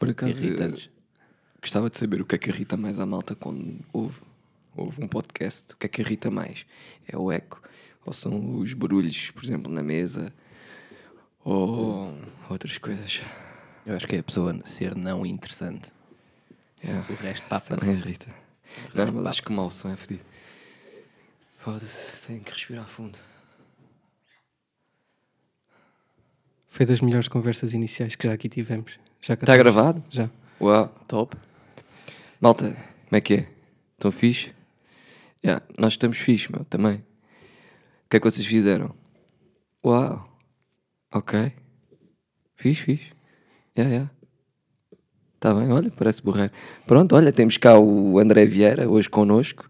Por acaso, irritantes. gostava de saber o que é que irrita mais a malta quando ouve, ouve um podcast. O que é que irrita mais? É o eco? Ou são os barulhos, por exemplo, na mesa? Ou outras coisas? Eu acho que é a pessoa ser não interessante. Yeah. O resto papa-se. também irrita. Não, mas acho que o mau som é fedido. Foda-se, tenho que respirar fundo. Foi das melhores conversas iniciais que já aqui tivemos. Já Está gravado? Já. Uau. Top. Malta, como é que é? Estão fixe? Yeah, nós estamos fixe, meu, também. O que é que vocês fizeram? Uau. Ok. Fixe, fixe. Yeah, yeah. Está bem, olha, parece borreiro. Pronto, olha, temos cá o André Vieira hoje connosco.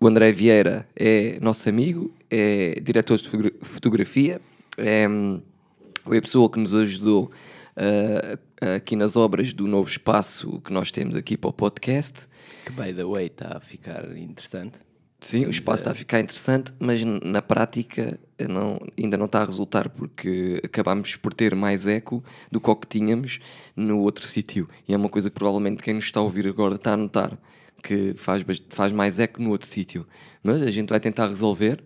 O André Vieira é nosso amigo, é diretor de fotogra- fotografia, é, hum, foi a pessoa que nos ajudou aqui nas obras do novo espaço que nós temos aqui para o podcast. Que, by the way, está a ficar interessante. Sim, o espaço está a ficar interessante, mas na prática eh, não- ainda não está a resultar porque acabámos por ter mais eco do que o que tínhamos no outro sítio. E é uma coisa que provavelmente quem nos está a ouvir agora está a notar, que faz, faz mais eco no outro sítio. Mas a gente vai tentar resolver.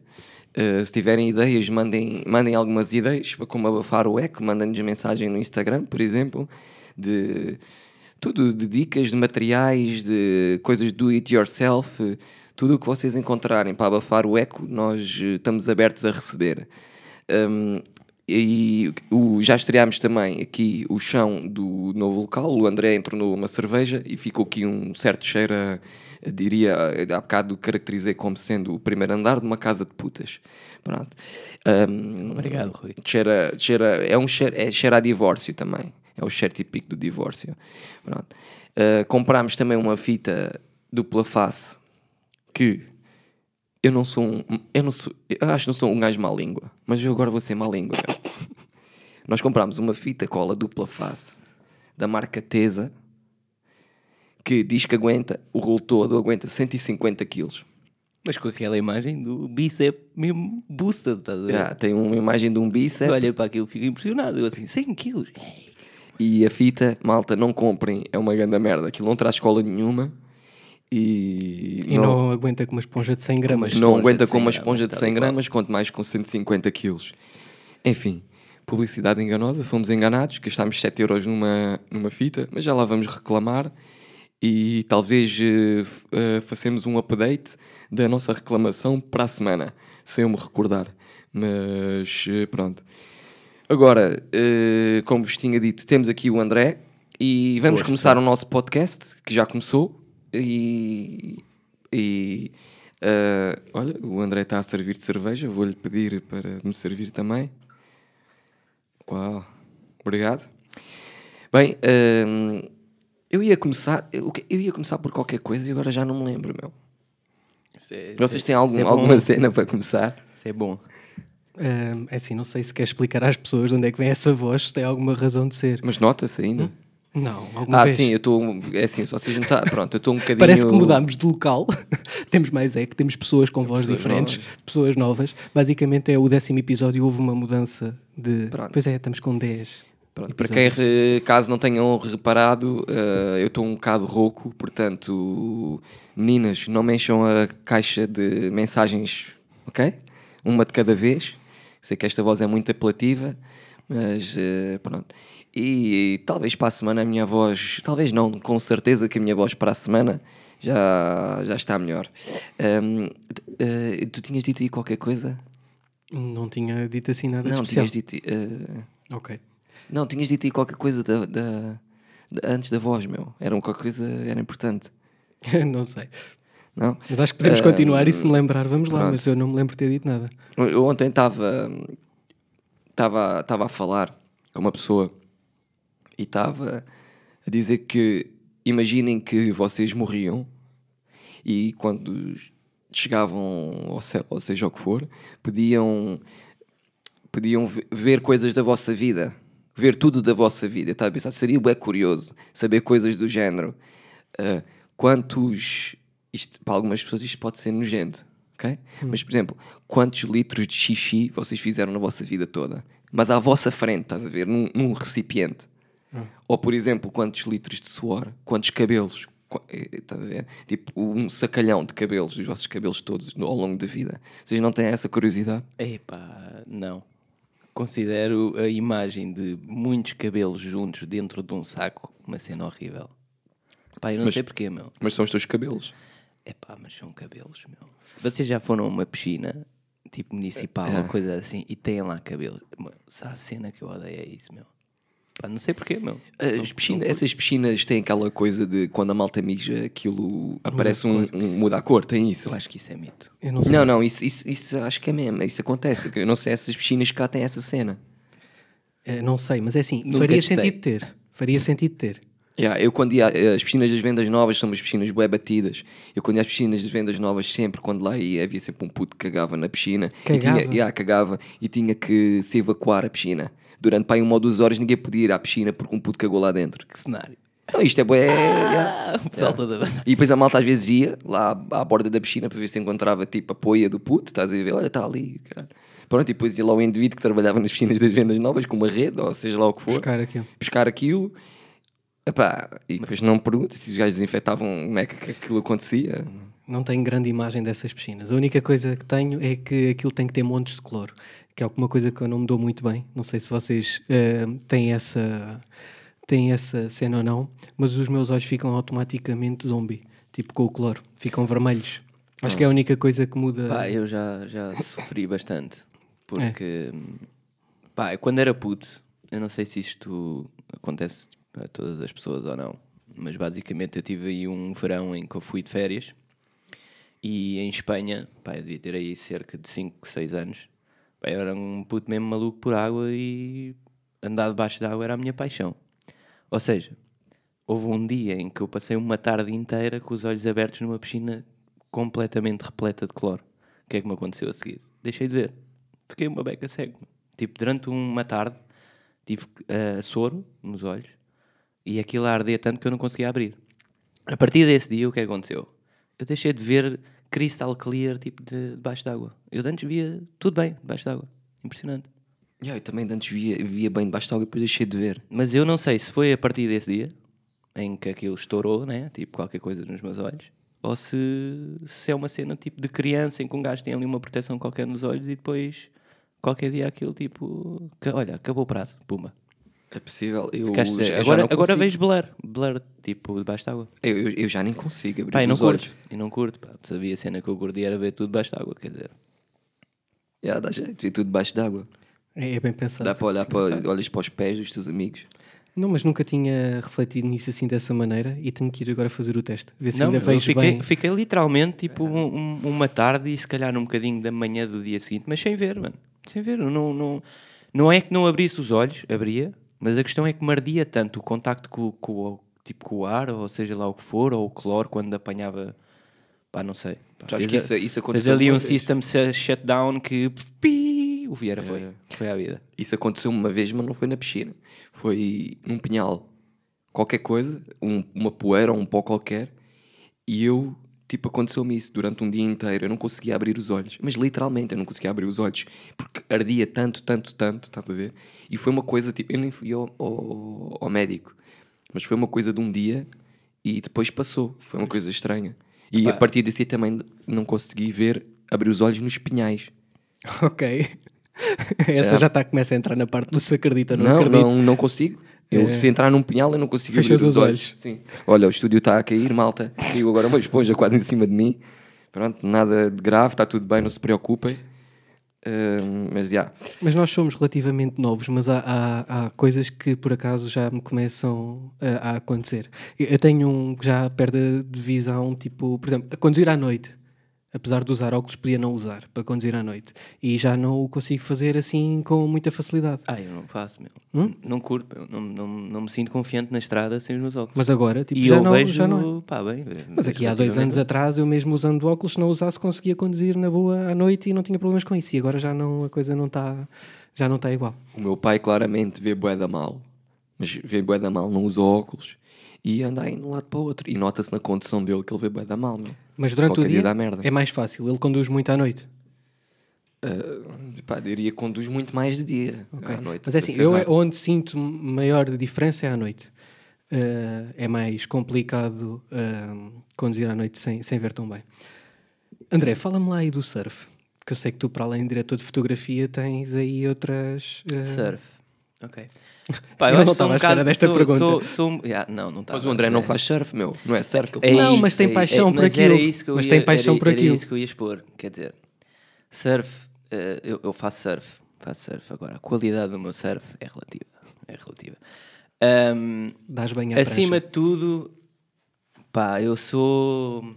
Eh, se tiverem ideias, mandem, mandem algumas ideias para como abafar o eco, mandem-nos mensagem no Instagram, por exemplo, de tudo de dicas, de materiais, de coisas do it yourself, tudo o que vocês encontrarem para abafar o eco, nós eh, estamos abertos a receber. Um, e o, já estreámos também aqui o chão do novo local. O André entornou uma cerveja e ficou aqui um certo cheiro, a, a- diria, há bocado caracterizei como sendo o primeiro andar de uma casa de putas. Pronto. Um, Obrigado, Rui. cheira, cheira, é um cheiro, é cheiro a divórcio também. É o cheiro típico do divórcio. Pronto. Uh, comprámos também uma fita dupla face que eu não sou um. Eu, não sou, eu acho que não sou um gajo má língua, mas eu agora vou ser má língua. meu. Nós comprámos uma fita cola dupla face da marca Tesa que diz que aguenta, o rolo todo aguenta 150 quilos. Mas com aquela imagem do bíceps mesmo boosted, estás a ver? Já, tem uma imagem de um Eu bíceps olhei para aquilo e fico impressionado. Eu assim, 100 quilos? E a fita, malta, não comprem, é uma grande merda. Aquilo não traz cola nenhuma e, E não, aguenta com uma esponja de 100 gramas. não aguenta com 100 uma esponja de tal 100 e qual. gramas, quanto mais com 150 quilos. Enfim, publicidade enganosa, fomos enganados, gastámos 7 euros numa, numa fita, mas já lá vamos reclamar e talvez f- eh, façamos um update da nossa reclamação para a semana, sem eu me recordar. Mas eh, pronto. Agora, como vos tinha dito, temos aqui o André e vamos Boa começar o nosso podcast, que já começou. E, e, eh, olha, o André está a servir de cerveja, vou-lhe pedir para me servir também. Uau, obrigado. Bem, ehm, eu ia começar, eu, eu ia começar por qualquer coisa e agora já não me lembro, meu. É- Vocês têm é- algum, é alguma cena para começar? Isso é bom. Ahm, é assim, não sei se quer explicar às pessoas de onde é que vem essa voz, se tem alguma razão de ser. Mas nota-se ainda. Não, alguma Ah, vez. sim, eu estou. É assim, só se tá, Pronto, eu estou um bocadinho. Parece que mudámos de local. temos mais é que temos pessoas com vozes Pessoas diferentes, novas. pessoas novas. Basicamente é o décimo episódio, houve uma mudança de. Pronto. Pois é, estamos com 10. Pronto, para quem, re- caso não tenham reparado, eh, eu estou um bocado rouco, portanto, meninas, não me encham a caixa de mensagens, ok? Uma de cada vez. Sei que esta voz é muito apelativa, mas eh, pronto. E, talvez para a semana a minha voz, talvez não, com certeza que a minha voz para a semana já, já está melhor. Ahm, t- eh, tu tinhas dito aí qualquer coisa? Não tinha dito assim nada não, especial. tinhas dito. eh, Ok. não, tinhas dito aí qualquer coisa da, da- da- antes da voz, meu. Era qualquer coisa, era importante. não sei. Não? Mas acho que podemos Ah, continuar e se me lembrar, vamos lá. pronto. Mas eu não me lembro de ter dito nada. Eu- Eu ontem estava estava a falar com uma pessoa e estava a dizer que imaginem que vocês morriam e quando chegavam ao céu, ou seja o que for, podiam podiam ve- ver coisas da vossa vida, ver tudo da vossa vida. Eu estava a pensar, seria bem curioso saber coisas do género. Ah, quantos. Isto, para algumas pessoas isto pode ser nojento, ok? Mas, por exemplo, quantos litros de xixi vocês fizeram na vossa vida toda? Mas à vossa frente, estás a ver? Num, num recipiente. Ou, por exemplo, quantos litros de suor, quantos cabelos, Qu- eh, tá a ver? Tipo, um sacalhão de cabelos, os vossos cabelos todos ao longo da vida. Vocês não têm essa curiosidade? Epá, não. Considero a imagem de muitos cabelos juntos dentro de um saco uma cena horrível. Pá, eu não Mas- sei porquê, meu. Mas são os teus cabelos. Epá, mas são cabelos, meu. Vocês já foram a uma piscina, tipo municipal É. ou coisa assim, e têm lá cabelos. Meu, a cena que eu odeio é isso, meu. Pá, não sei porquê, meu. As piscinas, essas piscinas têm aquela coisa de quando a malta mija, aquilo aparece um, um- muda a cor, tem isso. Eu acho que isso é mito. Eu não sei. Não, não, isso, isso, isso acho que é mesmo, isso acontece. Eu não sei se essas piscinas cá têm essa cena. Eh, não sei, mas é assim, Nunca faria testei. sentido ter. Faria sentido ter. Yeah, eu quando ia, eh, as piscinas das vendas novas são umas piscinas bué batidas. Eu quando ia às piscinas das vendas novas, sempre, quando lá ia, havia sempre um puto que cagava na piscina. E Cagava? tinha, yeah, cagava e tinha que se evacuar a piscina. Durante pá, uma ou duas horas ninguém podia ir à piscina porque um puto cagou lá dentro. Que cenário. Não, isto é bué... yeah. Ah, o pessoal todo a E depois a malta às vezes ia lá à, borda da piscina para ver se encontrava tipo a poia do puto, estás a ver? Olha, está ali. caralho. Pronto, e depois ia lá o indivíduo que trabalhava nas piscinas das vendas novas com uma rede, ou seja lá o que for, Buscar aquilo. buscar aquilo. Epá, e depois não me pergunto se os gajos desinfetavam como é que aquilo acontecia. Não tenho grande imagem dessas piscinas. A única coisa que tenho é que aquilo tem que ter montes de cloro, que é alguma coisa que eu não me dou muito bem. Não sei se vocês eh, têm essa têm essa cena ou não, mas os meus olhos ficam automaticamente zombie, tipo com o cloro, ficam vermelhos. Acho que é a única coisa que muda. Pá, eu já, já sofri bastante. Porque, pá, quando era puto, eu não sei se isto acontece a todas as pessoas ou não, mas basicamente eu tive aí um verão em que eu fui de férias e em Espanha, pá, eu devia ter aí cerca de 5, 6 anos. Eu era um puto mesmo maluco por água e andar debaixo da água era a minha paixão. Ou seja, houve um dia em que eu passei uma tarde inteira com os olhos abertos numa piscina completamente repleta de cloro. O que é que me aconteceu a seguir? Deixei de ver. Fiquei uma beca cego. Tipo, durante uma tarde tive uh, soro nos olhos e aquilo ardia tanto que eu não conseguia abrir. A partir desse dia, o que aconteceu? Eu deixei de ver crystal clear, tipo, de, debaixo d'água. Eu antes via tudo bem debaixo d'água. Impressionante. Yeah, eu também de antes via, via bem debaixo de água e depois deixei de ver. Mas eu não sei se foi a partir desse dia em que aquilo estourou, né? Tipo, qualquer coisa nos meus olhos. Ou se, se é uma cena tipo de criança em que um gajo tem ali uma proteção qualquer nos olhos e depois qualquer dia aquilo tipo. que- olha, acabou o prazo, pumba. É possível. Eu, Ficaste- já- já agora agora vejo blur, blur, tipo, debaixo d'água. Eu, eu, eu já nem consigo abrir Pá, e não os olhos. curto, e não curto, pá. Sabia a cena que eu curti era ver tudo debaixo d'água, quer dizer. Yeah, dá jeito, e tudo debaixo d'água. É, é bem pensado. Dá para olhar para, olhas para os pés dos teus amigos. Não, mas nunca tinha refletido nisso assim dessa maneira e tenho que ir agora fazer o teste. Ver se Não, ainda eu vejo fiquei, bem. fiquei literalmente tipo um- uma tarde e se calhar um bocadinho da manhã do dia seguinte, mas sem ver, mano. Sem ver. Não, não, não é que não abrisse os olhos, abria, mas a questão é que me ardia tanto o contacto com, com, o- tipo, com o ar, ou seja lá o que for, ou o cloro quando apanhava. Pá, não sei. Pá, Sabes fez que isso, isso Fez aconteceu ali uma um vez. system shutdown que pi, o Vieira foi. Foi à vida. Isso aconteceu uma vez, mas não foi na piscina. Foi num pinhal. Qualquer coisa, um- uma poeira ou um pó qualquer. E eu, tipo, aconteceu-me isso durante um dia inteiro. Eu não conseguia abrir os olhos. Mas literalmente, eu não conseguia abrir os olhos. Porque ardia tanto, tanto, tanto, estás a ver? E foi uma coisa, tipo, eu nem fui ao, ao, ao médico. Mas foi uma coisa de um dia e depois passou. Foi uma coisa estranha. E a partir desse dia também não consegui ver, abrir os olhos nos pinhais. Ok. Essa É. já está, começa a entrar na parte do se acredita, não, Não, acredito. não, não consigo. Eu, É. se entrar num pinhal, eu não consigo Fechas abrir os os olhos. olhos. Sim. Olha, o estúdio está a cair, malta. Caiu agora uma esponja quase em cima de mim. Pronto, nada de grave, está tudo bem, não se preocupem. Ahm, mas já. Mas nós somos relativamente novos, mas há, há, há coisas que por acaso já me começam a, a acontecer. Eu eu tenho um que já perda de visão, tipo, por exemplo, a conduzir à noite. Apesar de usar óculos, podia não usar para conduzir à noite. E já não o consigo fazer assim com muita facilidade. Ah, eu não faço, meu. Hum? Não curto, meu. Não, não, não me sinto confiante na estrada sem os meus óculos. Mas agora, tipo, e já, eu não, vejo, já não é. pá, bem. Mas aqui há dois anos atrás, eu mesmo usando óculos, se não usasse, conseguia conduzir na boa à noite e não tinha problemas com isso. E agora já não, a coisa não está já não está igual. O meu pai claramente vê bué da mal. Mas vê bué da mal, não usa óculos. E anda aí de um lado para o outro. E nota-se na condução dele que ele vê bué da mal, meu. Mas durante Qualquer o dia dia dá merda. é mais fácil. Ele conduz muito à noite. Uh, pá, diria que conduz muito mais de dia Ok. à noite. Mas é assim, eu é- rápido. onde sinto maior diferença é à noite. Uh, é mais complicado uh, conduzir à noite sem, sem ver tão bem. André, fala-me lá aí do surf. Que eu sei que tu, para além de diretor de fotografia, tens aí outras. Surf. Ok. Eu acho não estava um à espera bocado- desta sou- pergunta. sou- sou um- Yeah, não, não. Mas o André não É. faz surf, meu. Não é surf que É. Não, mas tem é- paixão é- por mas aquilo. Era isso que eu Mas ia, tem paixão era, por era aquilo. isso que eu ia expor. Quer dizer, surf, eh, eu, eu faço surf. Faço surf. Agora, a qualidade do meu surf é relativa. É relativa. Ahm, Dás bem à acima prancha. de tudo, pá, eu sou.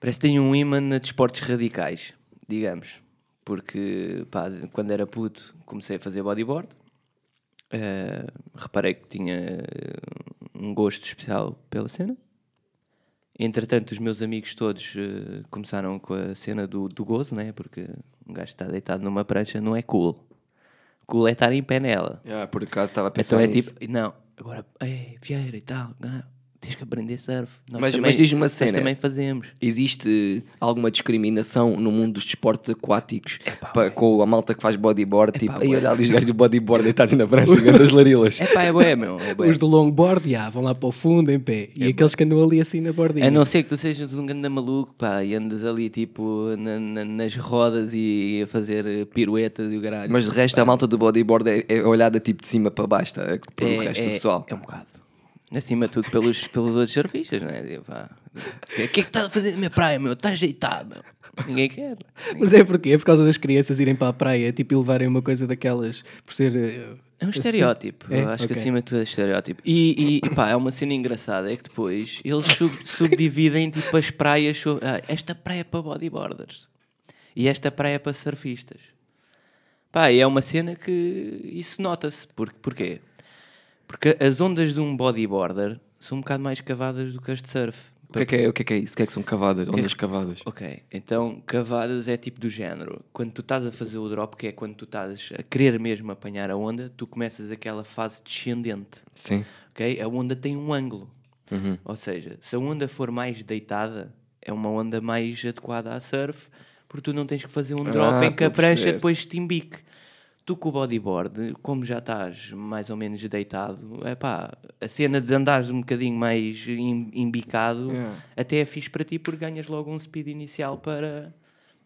Parece que tenho um imã de esportes radicais, digamos. Porque, pá, quando era puto, comecei a fazer bodyboard. Eh, reparei que tinha eh, um gosto especial pela cena. Entretanto, os meus amigos todos eh, começaram com a cena do, do gozo, né? Porque um gajo está deitado numa prancha não é cool. Cool é estar em pé nela. Ah, por acaso estava a pensar Então é nisso. tipo, não, agora, ei, Vieira e tal, ah, tens que aprender surf. Nós Mas- também- mas diz-me uma nós cena. também fazemos. Existe alguma discriminação no mundo dos desportos aquáticos pa- com a malta que faz bodyboard? tipo, aí ué. olha ali os gajos do bodyboard deitados na prancha, das larilas. É pá, é bué, meu. É bué. Os do longboard, já, vão lá para o fundo em pé. E aqueles que andam ali assim na bordinha. A não ser que tu sejas um grande maluco, pá, e andas ali tipo na- na- nas rodas e a fazer piruetas e o caralho. Mas de resto, a malta do bodyboard é, é olhada tipo de cima para baixo, tá? para o resto do pessoal. É um bocado. Acima de tudo pelos, pelos outros surfistas, não é? Tipo, O que é que estás a fazer na minha praia, meu? Estás deitado, meu. Ninguém quer. Mas é porque é por causa das crianças irem para a praia, tipo, e levarem uma coisa daquelas por ser. eh, É um assim. estereótipo. É? Eu acho que Ok. acima de tudo é estereótipo. E, e pá, é uma cena engraçada: é que depois eles sub- subdividem tipo as praias. so- ah, esta praia é para bodyboarders e esta praia é para surfistas. Pá, e é uma cena que isso nota-se. Por, porquê? Porque as ondas de um bodyboarder são um bocado mais cavadas do que as de surf. O que, é que é, o que é que é isso? O que é que são cavadas? Ondas cavadas? Ok, então cavadas é tipo do género. Quando tu estás a fazer o drop, que é quando tu estás a querer mesmo apanhar a onda, tu começas aquela fase descendente. Sim. Ok? A onda tem um ângulo. Ou seja, se a onda for mais deitada, é uma onda mais adequada a surf, porque tu não tens que fazer um drop Ah, em que a prancha depois te imbique. Tu com o bodyboard, como já estás mais ou menos deitado, é pá, a cena de andares um bocadinho mais embicado Yeah. até é fixe para ti porque ganhas logo um speed inicial para,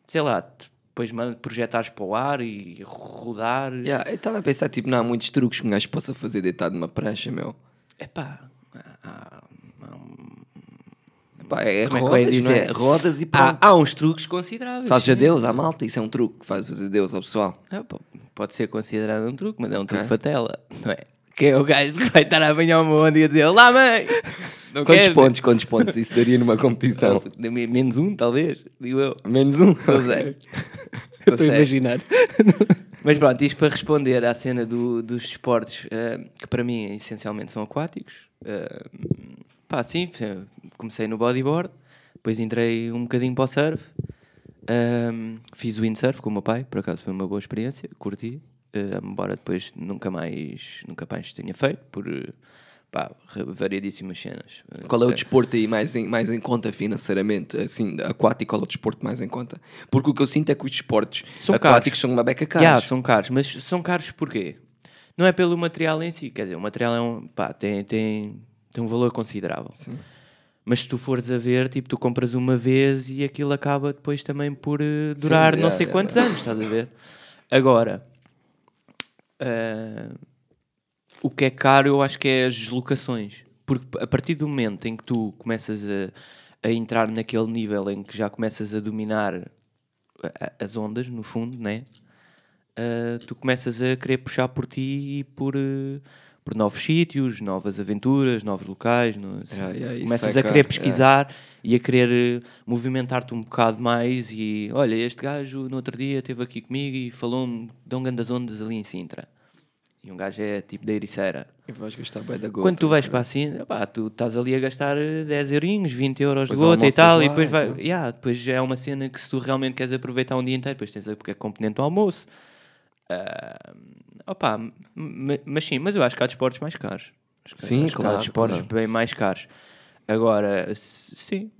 sei lá, depois projetares para o ar e rodar. Yeah, eu estava a pensar, tipo, não há muitos truques que um gajo possa fazer deitado numa prancha, meu. É pá, há, Pá, é como é que eu ia rodas, não é? Rodas e há, pronto. há uns truques consideráveis. Fazes sim. adeus à malta, isso é um truque. Faz fazer adeus ao pessoal. Ah, pô, pode ser considerado um truque, mas é um truque Ok. fatela, não é? Que é o gajo que vai estar a apanhar uma onda e a dizer Olá mãe! Não Quantos quero. pontos, quantos pontos isso daria numa competição? Menos um, talvez, digo eu. Menos um. Não sei. Eu estou a imaginar. Mas pronto, isto para responder à cena do- dos esportes eh, que para mim essencialmente são aquáticos. eh, pá, sim, eh, comecei no bodyboard, depois entrei um bocadinho para o surf, ehm, fiz windsurf com o meu pai, por acaso foi uma boa experiência, curti, eh, embora depois nunca mais, nunca mais tenha feito, por pá, variedíssimas cenas. Qual é o Eh, desporto aí mais em, mais em conta financeiramente? Assim, aquático, qual é o desporto mais em conta? Porque o que eu sinto é que os desportos São aquáticos caros. são uma beca caros. Yeah, são caros, mas são caros porquê? Não é pelo material em si, quer dizer, o material é um, pá, tem, tem, tem um valor considerável. Mas se tu fores a ver, tipo, tu compras uma vez e aquilo acaba depois também por eh, durar Sim, não yeah, sei yeah, quantos anos, estás a ver? Agora, eh, o que é caro eu acho que é as deslocações. Porque a partir do momento em que tu começas a, a entrar naquele nível em que já começas a dominar as ondas, no fundo, né? Uh, tu começas a querer puxar por ti e por, uh, por novos sítios, novas aventuras, novos locais. no- assim, Yeah, yeah, começas é a querer caro, pesquisar e a querer uh, movimentar-te um bocado mais. E olha, este gajo no outro dia esteve aqui comigo e falou-me de um das ondas ali em Sintra. E um gajo é tipo da Ericeira. E vais gastar bem da gota. Quando tu vais para assim, pá, tu estás ali a gastar eh, 10 eurinhos, 20 euros de gota e tal, lá, e depois, vai, então. yeah, depois é uma cena que se tu realmente queres aproveitar um dia inteiro, depois tens a porque é componente do almoço. Ah, opa, mas sim, mas eu acho que há desportos mais caros. Sim, claro, há desportos claro. bem mais caros. Agora, sim,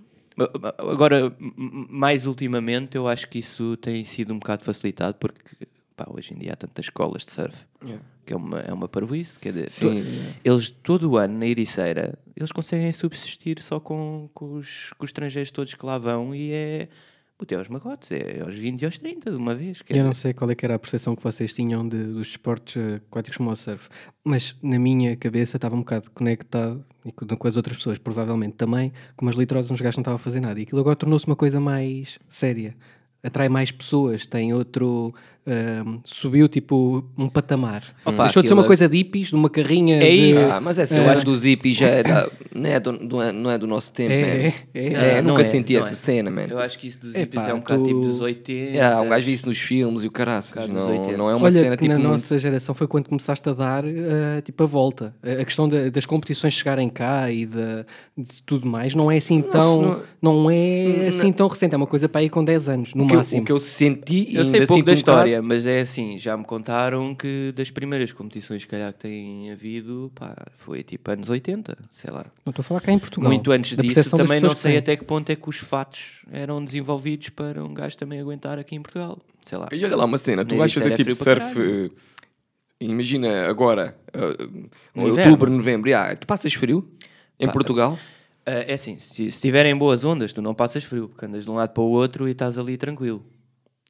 Agora, mais ultimamente, eu acho que isso tem sido um bocado facilitado porque pá, hoje em dia há tantas escolas de surf Yeah. que é uma, é uma parvoíce. Quer dizer, Sim, to- yeah. eles todo o ano na Ericeira eles conseguem subsistir só com, com, os, com os estrangeiros todos que lá vão e é. Puta, é aos magotes, é aos 20 e aos 30 de uma vez. Eu não sei qual é era a percepção que vocês tinham de- dos esportes eh, aquáticos como o surf, mas na minha cabeça estava um bocado conectado e com, com as outras pessoas, provavelmente também, como as litrosas uns gajos não estavam a fazer nada. E aquilo agora tornou-se uma coisa mais séria. Atrai mais pessoas, tem outro. Subiu tipo um patamar. Opa, Deixou de ser uma é- coisa de hippies, de uma carrinha. É de- isso. Ah, mas essa cena dos hippies já é da- não, é do, não, é, não é do nosso tempo, É, é, é. É, Não nunca é, senti não essa é. cena, man. Eu acho que isso dos Epá, hippies é um bocado tu- tipo dos 80. Yeah, um gajo vê isso nos filmes e o caraças. Não, 80. não é uma Olha, cena tipo na muito- nossa geração foi quando começaste a dar eh, tipo a volta. A questão da- das competições chegarem cá e da- de, tudo mais não é assim tão. Não, é assim tão recente. É uma coisa para aí com 10 anos, no o que, eu, máximo. o que eu senti e Eu sei ainda pouco sinto da um história, mas é assim, já me contaram que das primeiras competições que calhar que têm havido, pá, foi tipo anos 80, sei lá. Não estou a falar cá em Portugal. Muito antes disso, também não sei até que ponto é que os fatos eram desenvolvidos para um gajo também aguentar aqui em Portugal. Sei lá. E olha lá uma cena, tu vais fazer tipo surf. eh, Imagina agora, No outubro, inverno. novembro. ah, tu passas frio em Pá, Portugal? Ah, é assim, se, se tiverem boas ondas, tu não passas frio, porque andas de um lado para o outro e estás ali tranquilo.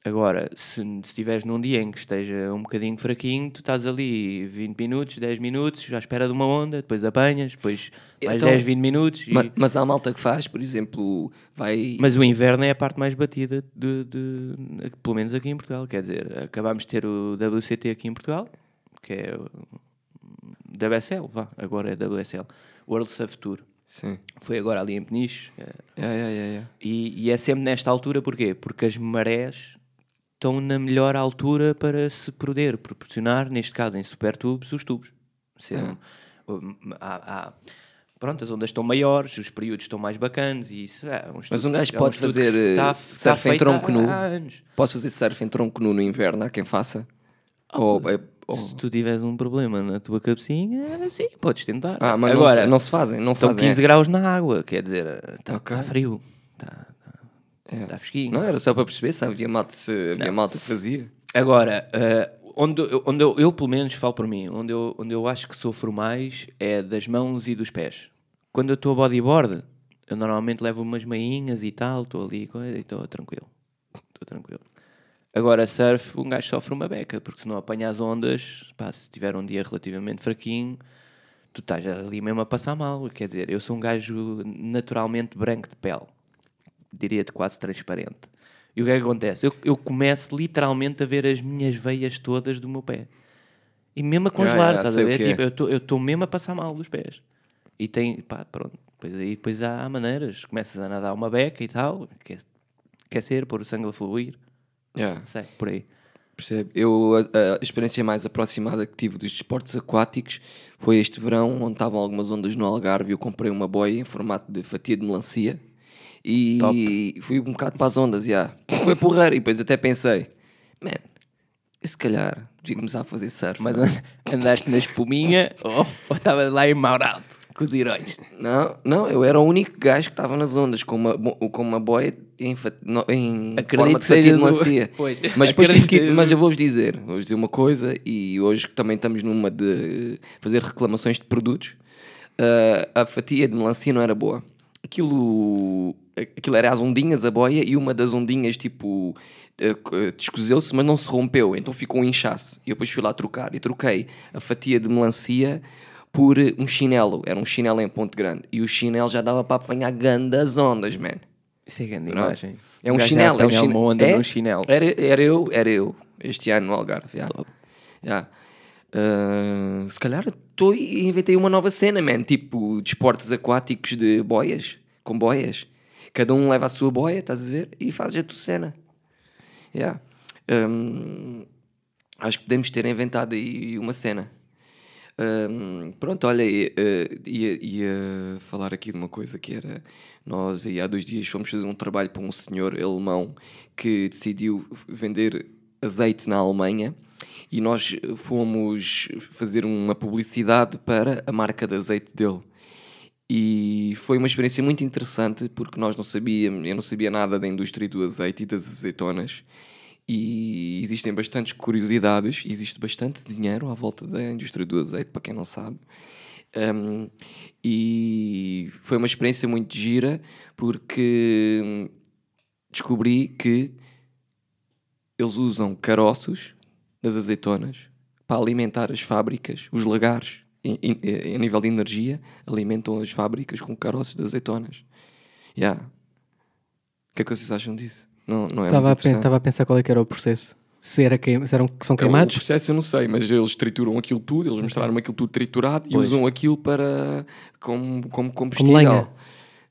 Agora, se, estiveres num dia em que esteja um bocadinho fraquinho, tu estás ali 20 minutos, 10 minutos, à espera de uma onda, depois apanhas, depois mais Então, 10, 20 minutos. e- Ma- Mas há malta que faz, por exemplo, vai. Mas o inverno é a parte mais batida, de, de- pelo menos aqui em Portugal. Quer dizer, acabámos de ter o WCT aqui em Portugal, que é WSL, vá, agora é WSL, World Surf Tour. Sim. Foi agora ali em Peniche. yeah, yeah, yeah. E, e é sempre nesta altura, porquê? Porque as marés estão na melhor altura para se poder proporcionar, neste caso em supertubos, os tubos. Ser um- um, há- há- pronto, as ondas estão maiores, os períodos estão mais bacanas e isso é um Mas um gajo é um pode fazer, se está- eh, está surf em feito tronco nu? Posso fazer surf em tronco nu no inverno? Há quem faça? Ou, é- ou- Se tu tiveres um problema na tua cabecinha, sim, podes tentar. Ah, mas Agora, não, se, não se fazem, não estão fazem. 15 graus na água, quer dizer, está Ok. frio, está É. Não, era só para perceber se havia malta, se havia malta que fazia. Agora, eh, onde, eu- onde eu, eu, pelo menos, falo por mim, onde eu, onde eu acho que sofro mais é das mãos e dos pés. Quando eu estou a bodyboard, eu normalmente levo umas meinhas e tal, estou ali e estou tranquilo. Estou tranquilo. Agora, surf, um gajo sofre uma beca, porque se não apanha as ondas, pá, se tiver um dia relativamente fraquinho, tu estás ali mesmo a passar mal. Quer dizer, eu sou um gajo naturalmente branco de pele, diria-te quase transparente. E o que é que acontece? Eu, eu começo literalmente a ver as minhas veias todas do meu pé. E mesmo a congelar, yeah, estás a ver? é. Tipo, eu estou mesmo a passar mal dos pés. E tem, pá, pronto. Depois aí depois há maneiras. Começas a nadar uma beca e tal. Quer, quer ser, pôr o sangue a fluir. Yeah. Sei, por aí. Percebe? Eu, a, a experiência mais aproximada que tive dos desportos aquáticos foi este verão, onde estavam algumas ondas no Algarve. Eu comprei uma boia em formato de fatia de melancia e fui um bocado para as ondas. Yeah. Foi porreiro. E depois até pensei, man, eu se calhar devia começar a fazer surf. Mas não? and- andaste na espuminha ou ou estavas lá em Mauralto com os heróis? Não, não, eu era o único gajo que estava nas ondas com uma, com uma boia em, no- em Acredito forma de fatia melancia. Pois, Mas depois tive que mas eu vou-vos dizer, vou-vos dizer uma coisa e hoje também estamos numa de fazer reclamações de produtos. Ah, a fatia de melancia não era boa. Aquilo, aquilo era as ondinhas, a boia, e uma das ondinhas, tipo, eh, eh, descoseu-se, mas não se rompeu, então ficou um inchaço. E eu depois fui lá trocar e troquei a fatia de melancia por um chinelo. Era um chinelo em ponto grande. E o chinelo já dava para apanhar grandes ondas, man. Isso é grande imagem. É um chinelo, é um chinelo. uma onda é? num chinelo. Era, era eu, era eu, este ano no Algarve. já. Já. Ah, se calhar tô, e inventei uma nova cena, man. Tipo, desportos aquáticos de boias, com boias. Cada um leva a sua boia, estás a ver? E fazes a tua cena. Yeah. Hum, acho que podemos ter inventado aí uma cena. Hum, pronto, olha, ia, eh, ia, ia falar aqui de uma coisa que era nós aí há dois dias fomos fazer um trabalho para um senhor alemão que decidiu vender azeite na Alemanha e nós fomos fazer uma publicidade para a marca de azeite dele. E foi uma experiência muito interessante porque nós não sabíamos, eu não sabia nada da indústria do azeite e das azeitonas. E existem bastantes curiosidades, existe bastante dinheiro à volta da indústria do azeite, para quem não sabe. Um, e foi uma experiência muito gira porque descobri que eles usam caroços das azeitonas para alimentar as fábricas, os lagares, em- em- em- a nível de energia, alimentam as fábricas com caroços de azeitonas. Yeah. O que é que vocês acham disso? Não, não é Estava a, estava a pensar qual é que era o processo. Se, era queim... se eram que são É, O queimados? processo eu não sei, mas eles trituram aquilo tudo, eles mostraram aquilo tudo triturado e Pois. usam aquilo para como, como Como combustível. lenha.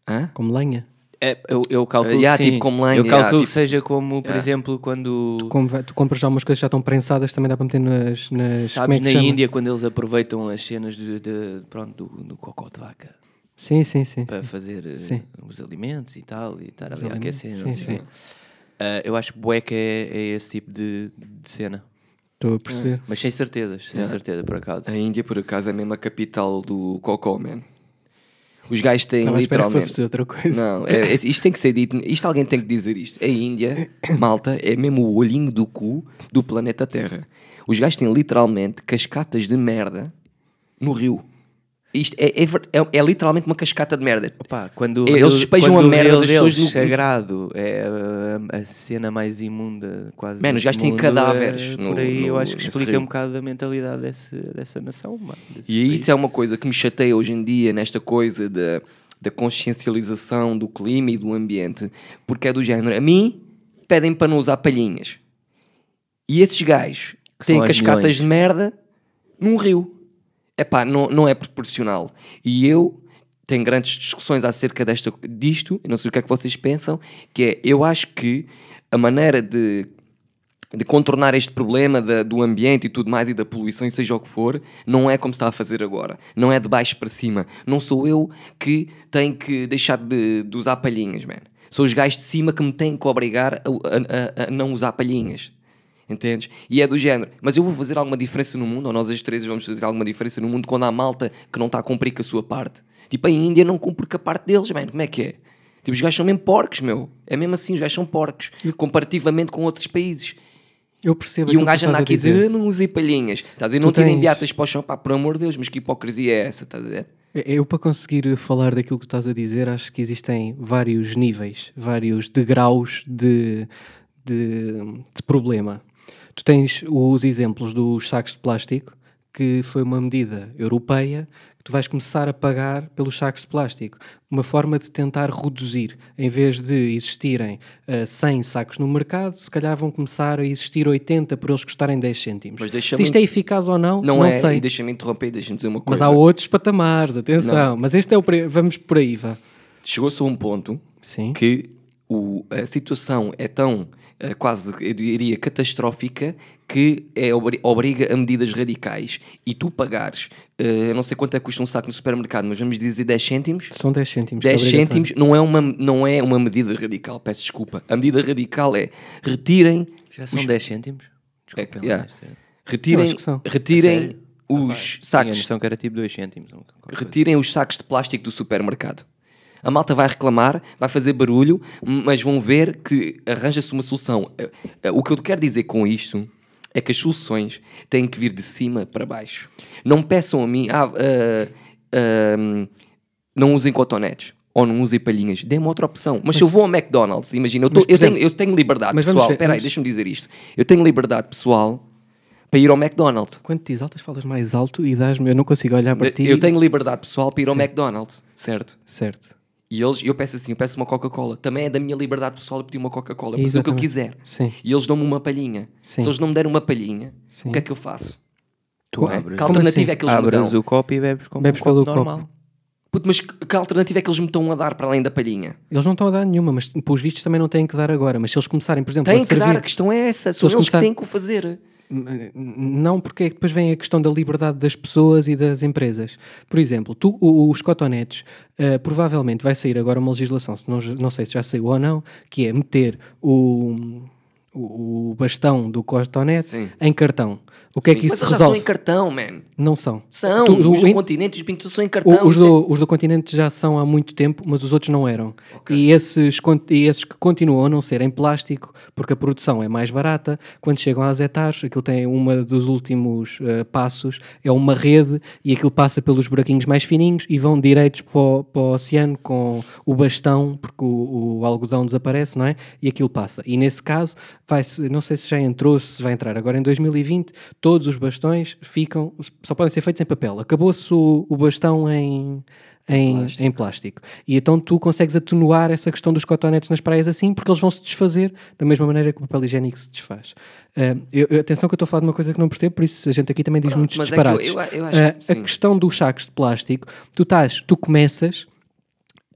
Hã? Como lenha? É, eu, eu calculo Uh, yeah, sim. tipo como lenha, Eu calculo yeah, que tipo- seja como, por Yeah. exemplo, quando Como vai- tu compras já umas coisas que já estão prensadas, também dá para meter nas. nas como é sabes que na chama? Índia quando eles aproveitam as cenas de, de- pronto, do, do cocó de vaca Sim, sim, sim. para sim. fazer eh, Sim. os alimentos e tal e estar Os ali a aquecer. sim, sim. Ah, eu acho que bué que é, é esse tipo de, de cena. Estou a perceber. Mas sem certezas, sem Yeah. certeza por acaso. A Índia, por acaso, é mesmo a capital do cocó, man. Os gajos têm que literalmente. fosses outra coisa. Não, é- é- isto tem que ser dito. Isto alguém tem que dizer isto. A Índia, malta, é mesmo o olhinho do cu do planeta Terra. Os gajos têm literalmente cascatas de merda no rio. Isto é, é é- é literalmente uma cascata de merda. Opa, quando Eles despejam quando a merda das pessoas no- sagrado é a, a cena mais imunda quase Man, os deste gajos têm mundo, cadáveres é, no- por aí eu no- acho que explica rio. um bocado da mentalidade desse, dessa nação mano, E país. isso é uma coisa que me chateia hoje em dia nesta coisa da, da consciencialização do clima e do ambiente, porque é do género. A mim pedem para não usar palhinhas. E esses gajos Que têm cascatas milhões. de merda num rio. Epá, não, não é proporcional. E eu tenho grandes discussões acerca desta, disto, não sei o que é que vocês pensam, que é, eu acho que a maneira de de contornar este problema da- do ambiente e tudo mais e da poluição, e seja o que for, não é como se está a fazer agora. Não é de baixo para cima. Não sou eu que tenho que deixar de, de usar palhinhas, man. São os gajos de cima que me têm que obrigar a- a- a não usar palhinhas. Entendes? E é do género. Mas eu vou fazer alguma diferença no mundo, ou nós as três vamos fazer alguma diferença no mundo quando há malta que não está a cumprir com a sua parte. Tipo, a Índia não cumpre com a parte deles, man. Como é que é? Tipo, os gajos são mesmo porcos, meu. É mesmo assim, os gajos são porcos. Comparativamente com outros países. Eu percebo E um gajo anda aqui a dizer, "Ah, não usei palhinhas. Estás a ver? Não tirem tens- beatas para o chão. Pá, por amor de Deus, mas que hipocrisia é essa? Estás a ver? Eu, para conseguir falar daquilo que tu estás a dizer, acho que existem vários níveis, vários degraus de, de, de problema. Tu tens os exemplos dos sacos de plástico, que foi uma medida europeia que tu vais começar a pagar pelos sacos de plástico. Uma forma de tentar reduzir. Em vez de existirem ah, 100 sacos no mercado, se calhar vão começar a existir 80 por eles custarem 10 cêntimos. Mas Se isto é eficaz ou não, Não, não, é. sei. E deixa-me interromper, deixa-me dizer uma Mas coisa. há outros patamares, atenção. Mas este é o. pre- Vamos por aí, vá. Chegou-se a um ponto Sim. que o- a situação é tão eh, quase, eu diria, catastrófica que é, obri- obriga a medidas radicais. E tu pagares, eh, eu não sei quanto é que custa um saco no supermercado, mas vamos dizer 10 cêntimos. São 10 cêntimos. 10 que é obrigatório. cêntimos não é, uma, não é uma medida radical, peço desculpa. A medida radical é retirem Já são 10 cêntimos? Desculpem lá, yeah. é- Eu Retirem, acho que são. retirem os Tinha a sacos, noção que era tipo 2 cêntimos. coisa. retirem os sacos de plástico do supermercado. A malta vai reclamar, vai fazer barulho, mas vão ver que arranja-se uma solução. Eh, eh, O que eu quero dizer com isto é que as soluções têm que vir de cima para baixo. Não peçam a mim, ah, ah, ah, não usem cotonetes ou não usem palhinhas. Dê-me outra opção. Mas, se eu vou ao McDonald's, imagina, eu, tô- Mas, eu tenho, eu tenho liberdade mas pessoal. Espera aí, deixa-me dizer isto. Eu tenho liberdade pessoal para ir ao McDonald's. Quando te exaltas, falas mais alto e dás-me. Eu não consigo olhar para ti. Eu tenho liberdade pessoal para ir ao McDonald's, certo? Certo. E eles, eu peço assim, eu peço uma Coca-Cola. Também é da minha liberdade pessoal eu pedir uma Coca-Cola. Eu fazer o que eu quiser. Sim. E eles dão-me uma palhinha. Sim. Se eles não me derem uma palhinha, Sim. o que é que eu faço? Tu é? abres, Que alternativa assim? é que eles me abres dão? o copo e bebes como Bebes um copo pelo copo. normal. Puto, mas que alternativa é que eles me estão a dar para além da palhinha? Eles não estão a dar nenhuma, mas pelos vistos também não têm que dar agora. Mas se eles começarem, por exemplo, Têm a que dar, servir... a questão é essa. São eles eles que têm que o fazer. Não, porque é que depois vem a questão da liberdade das pessoas e das empresas. Por exemplo, tu, os cotonetes, eh, provavelmente vai sair agora uma legislação, se não, não sei se já saiu ou não, que é meter o, o, o bastão do cotonete Sim. em cartão. O que é Sim, que isso mas eles já são resolve? em cartão, man. Não são. São. Tu- os do continente, os pintos são em cartão. Os, é- do, os do continente já são há muito tempo, mas os outros não eram. E, esses, e esses que continuam a não ser em plástico, porque a produção é mais barata, quando chegam às etares, aquilo tem uma dos últimos eh, passos, é uma rede e aquilo passa pelos buraquinhos mais fininhos e vão direitos para o, para o oceano com o bastão, porque o, o algodão desaparece, não é? E aquilo passa. E nesse caso, vai não sei se já entrou, se vai entrar agora em 2020, todos os bastões ficam, só podem ser feitos em papel. Acabou-se o, o bastão em, em, Plástico. em plástico. E então tu consegues atenuar essa questão dos cotonetes nas praias assim, porque eles vão se desfazer da mesma maneira que o papel higiênico se desfaz. Ah, eu- atenção que eu estou a falar de uma coisa que não percebo, por isso a gente aqui também diz Pronto, muitos mas é que eu- disparates. eu- acho que a questão dos sacos de plástico, tu estás, tu começas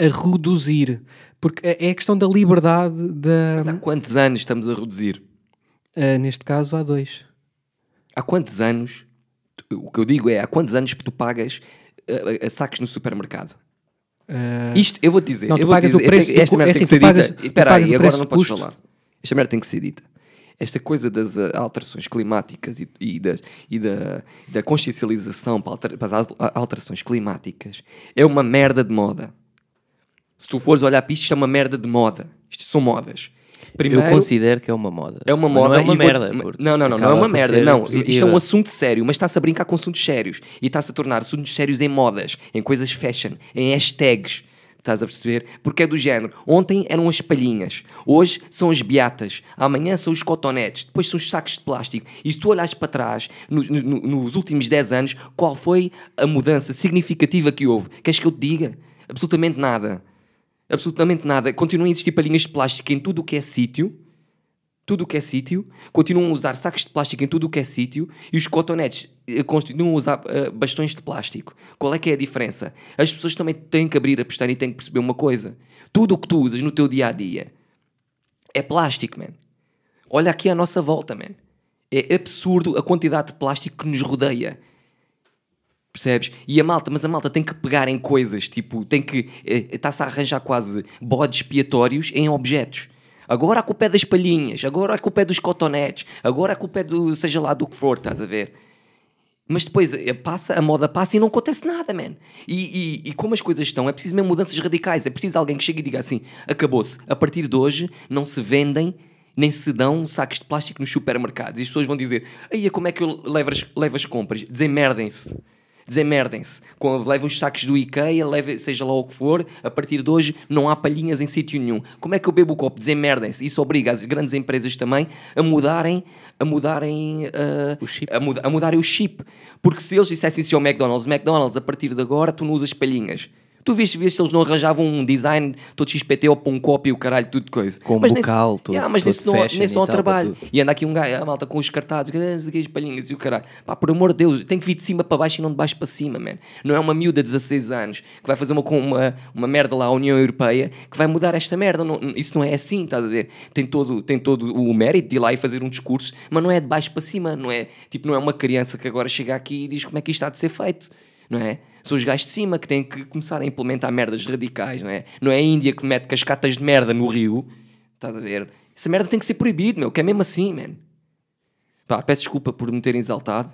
a reduzir, porque é é a questão da liberdade da, Há quantos anos estamos a reduzir? ah, neste caso há dois. Há quantos anos? tu- O que eu digo é, há quantos anos tu pagas uh, uh, sacos no supermercado? Ah, Isto, eu vou dizer. Não, tu eu vou pagas dizer, o preço esta merda é tem assim, que tu ser pagas- dita. tu Espera aí, agora não de podes custo. falar. Esta merda tem que ser dita. Esta coisa das uh, alterações climáticas e, e, das, e da, da consciencialização para, alter- para as al- alterações climáticas é uma merda de moda. Se tu fores olhar para isto, isto é uma merda de moda. Isto são modas. Primeiro, Eu considero que é uma moda. é uma moda. Não é uma vou- merda. porque Não, não, não, não é uma merda. Não, isto é positiva. um assunto sério, mas está-se a brincar com assuntos sérios. E está-se a tornar assuntos sérios em modas, em coisas fashion, em hashtags. Estás a perceber? Porque é do género. Ontem eram as palhinhas, hoje são as beatas, amanhã são os cotonetes, depois são os sacos de plástico. E se tu olhares para trás, no- no- nos últimos 10 anos, qual foi a mudança significativa que houve? Queres que eu te diga? Absolutamente nada. Absolutamente nada. Continuam a existir palhinhas de plástico em tudo o que é sítio tudo o que é sítio, continuam a usar sacos de plástico em tudo o que é sítio e os cotonetes eh, continuam a usar eh, bastões de plástico. Qual é que é a diferença? As pessoas também têm que abrir a pestana e têm que perceber uma coisa. Tudo o que tu usas no teu dia a dia é plástico, man. Olha aqui à nossa volta, man. É absurdo a quantidade de plástico que nos rodeia. Percebes? E a malta, mas a malta tem que pegar em coisas, tipo, tem que. eh, Está-se a arranjar quase bodes expiatórios em objetos. Agora a culpa é das palhinhas, agora a culpa é dos cotonetes, agora a culpa é do. seja lá do que for, estás a ver? Mas depois eh, passa, a moda passa e não acontece nada, man. E, e, e como as coisas estão, é preciso mesmo mudanças radicais. É preciso alguém que chegue e diga assim: acabou-se, a partir de hoje não se vendem nem se dão sacos de plástico nos supermercados. E as pessoas vão dizer: aí como é que eu levo as, levo as compras? Desemerdem-se. Desemerdem-se. Levem os sacos do IKEA, leve, seja lá o que for, a partir de hoje não há palhinhas em sítio nenhum. Como é que eu bebo o copo? Desemerdem-se. Isso obriga as grandes empresas também a mudarem, a mudarem ah, O chip. a, muda- a mudarem o chip. Porque se eles dissessem assim ao McDonald's, McDonald's, a partir de agora tu não usas palhinhas. Tu vês, vês se eles não arranjavam um design todo XPT ou para um e o caralho, tudo de coisa. Com mas bocal, nesse, todo- Yeah, mas nesse não, nesse não há trabalho. E anda aqui um gajo, a malta com os cartazes, as palhinhas e o caralho. Pá, por amor de Deus, tem que vir de cima para baixo e não de baixo para cima, man. Não é uma miúda de 16 anos que vai fazer uma, uma, uma merda lá à União Europeia que vai mudar esta merda. Não- isso não é assim, estás a ver? Tem todo, tem todo o mérito de ir lá e fazer um discurso, mas não é de baixo para cima, não é? Tipo, não é uma criança que agora chega aqui e diz como é que isto está de ser feito, não é? São os gajos de cima que têm que começar a implementar merdas radicais, não é? Não é a Índia que mete cascatas de merda no rio, estás a ver? Essa merda tem que ser proibido, meu, que é mesmo assim, man. Pá, peço desculpa por me ter exaltado,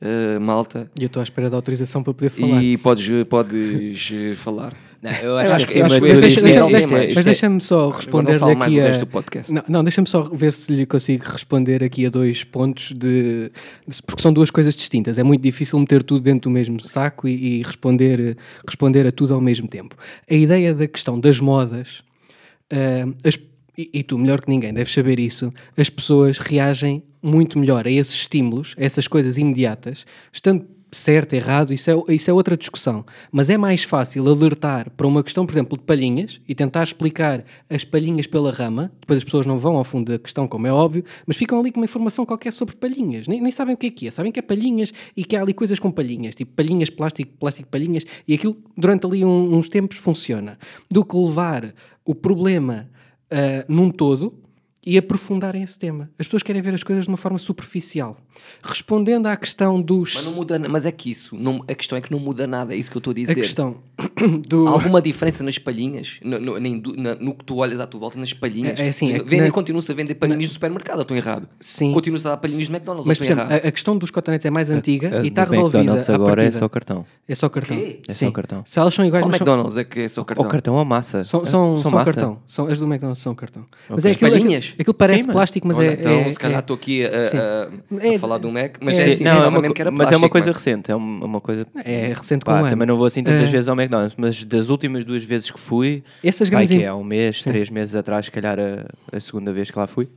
eh, malta. E eu estou à espera da autorização para poder falar. E podes, podes eh, falar. Não, eu acho, acho que eu acho Deixa- deixa- deixa- Mas deixa-me só não responder mais aqui a... resto do podcast. Não, não deixa-me só ver se lhe consigo responder aqui a dois pontos de... de- Porque são duas coisas distintas. É muito difícil meter tudo dentro do mesmo saco e, e responder, responder a tudo ao mesmo tempo. A ideia da questão das modas... ah, as- e, e tu, melhor que ninguém, deves saber isso. As pessoas reagem muito melhor a esses estímulos, a essas coisas imediatas, estando certo, errado, isso é, isso é outra discussão. Mas é mais fácil alertar para uma questão, por exemplo, de palhinhas e tentar explicar as palhinhas pela rama. Depois as pessoas não vão ao fundo da questão, como é óbvio, mas ficam ali com uma informação qualquer sobre palhinhas. Nem, nem sabem o que é que é. Sabem que é palhinhas e que há ali coisas com palhinhas, tipo palhinhas, plástico, plástico, palhinhas, e aquilo durante ali um- uns tempos funciona. Do que levar o problema ah, num todo e aprofundarem esse tema. As pessoas querem ver as coisas de uma forma superficial. Respondendo à questão dos. Mas, não muda, na- mas é que isso, não, a questão é que não muda nada, é isso que eu estou a dizer. a questão do. Há alguma diferença nas palhinhas? No, no- nem do- na- no que tu olhas à tua volta, nas palhinhas? É- é assim, é Vendem, na- continua-se a vender palhinhas no supermercado, ou estou errado? Sim. Continua-se a dar palhinhas do McDonald's, Mas, estou exemplo, errado? a, a questão dos cotonetes é mais antiga A e está do resolvida. McDonald's agora é só cartão. É só cartão. É Sim. só cartão. Se elas são iguais, Qual mas são, McDonald's é que é só cartão? Ou cartão ou massa. são, É, são, são massa. cartão. São, as do McDonald's são cartão. Mas Ok. é aquilo, Palhinhas? Aquilo, parece Sim, plástico, mas Olha, é. então, é- se calhar é- estou aqui a, a- a É- falar do Mac, mas é- é, Sim, assim, Não, é uma, mas é uma plástico, coisa mano. recente. É uma, uma coisa. É recente com Pá, um ano. também não vou assim tantas vezes ao McDonald's, mas das últimas duas vezes que fui, Essas pá, grandes que é há um mês, Sim. três meses atrás, se calhar a, a segunda vez que lá fui,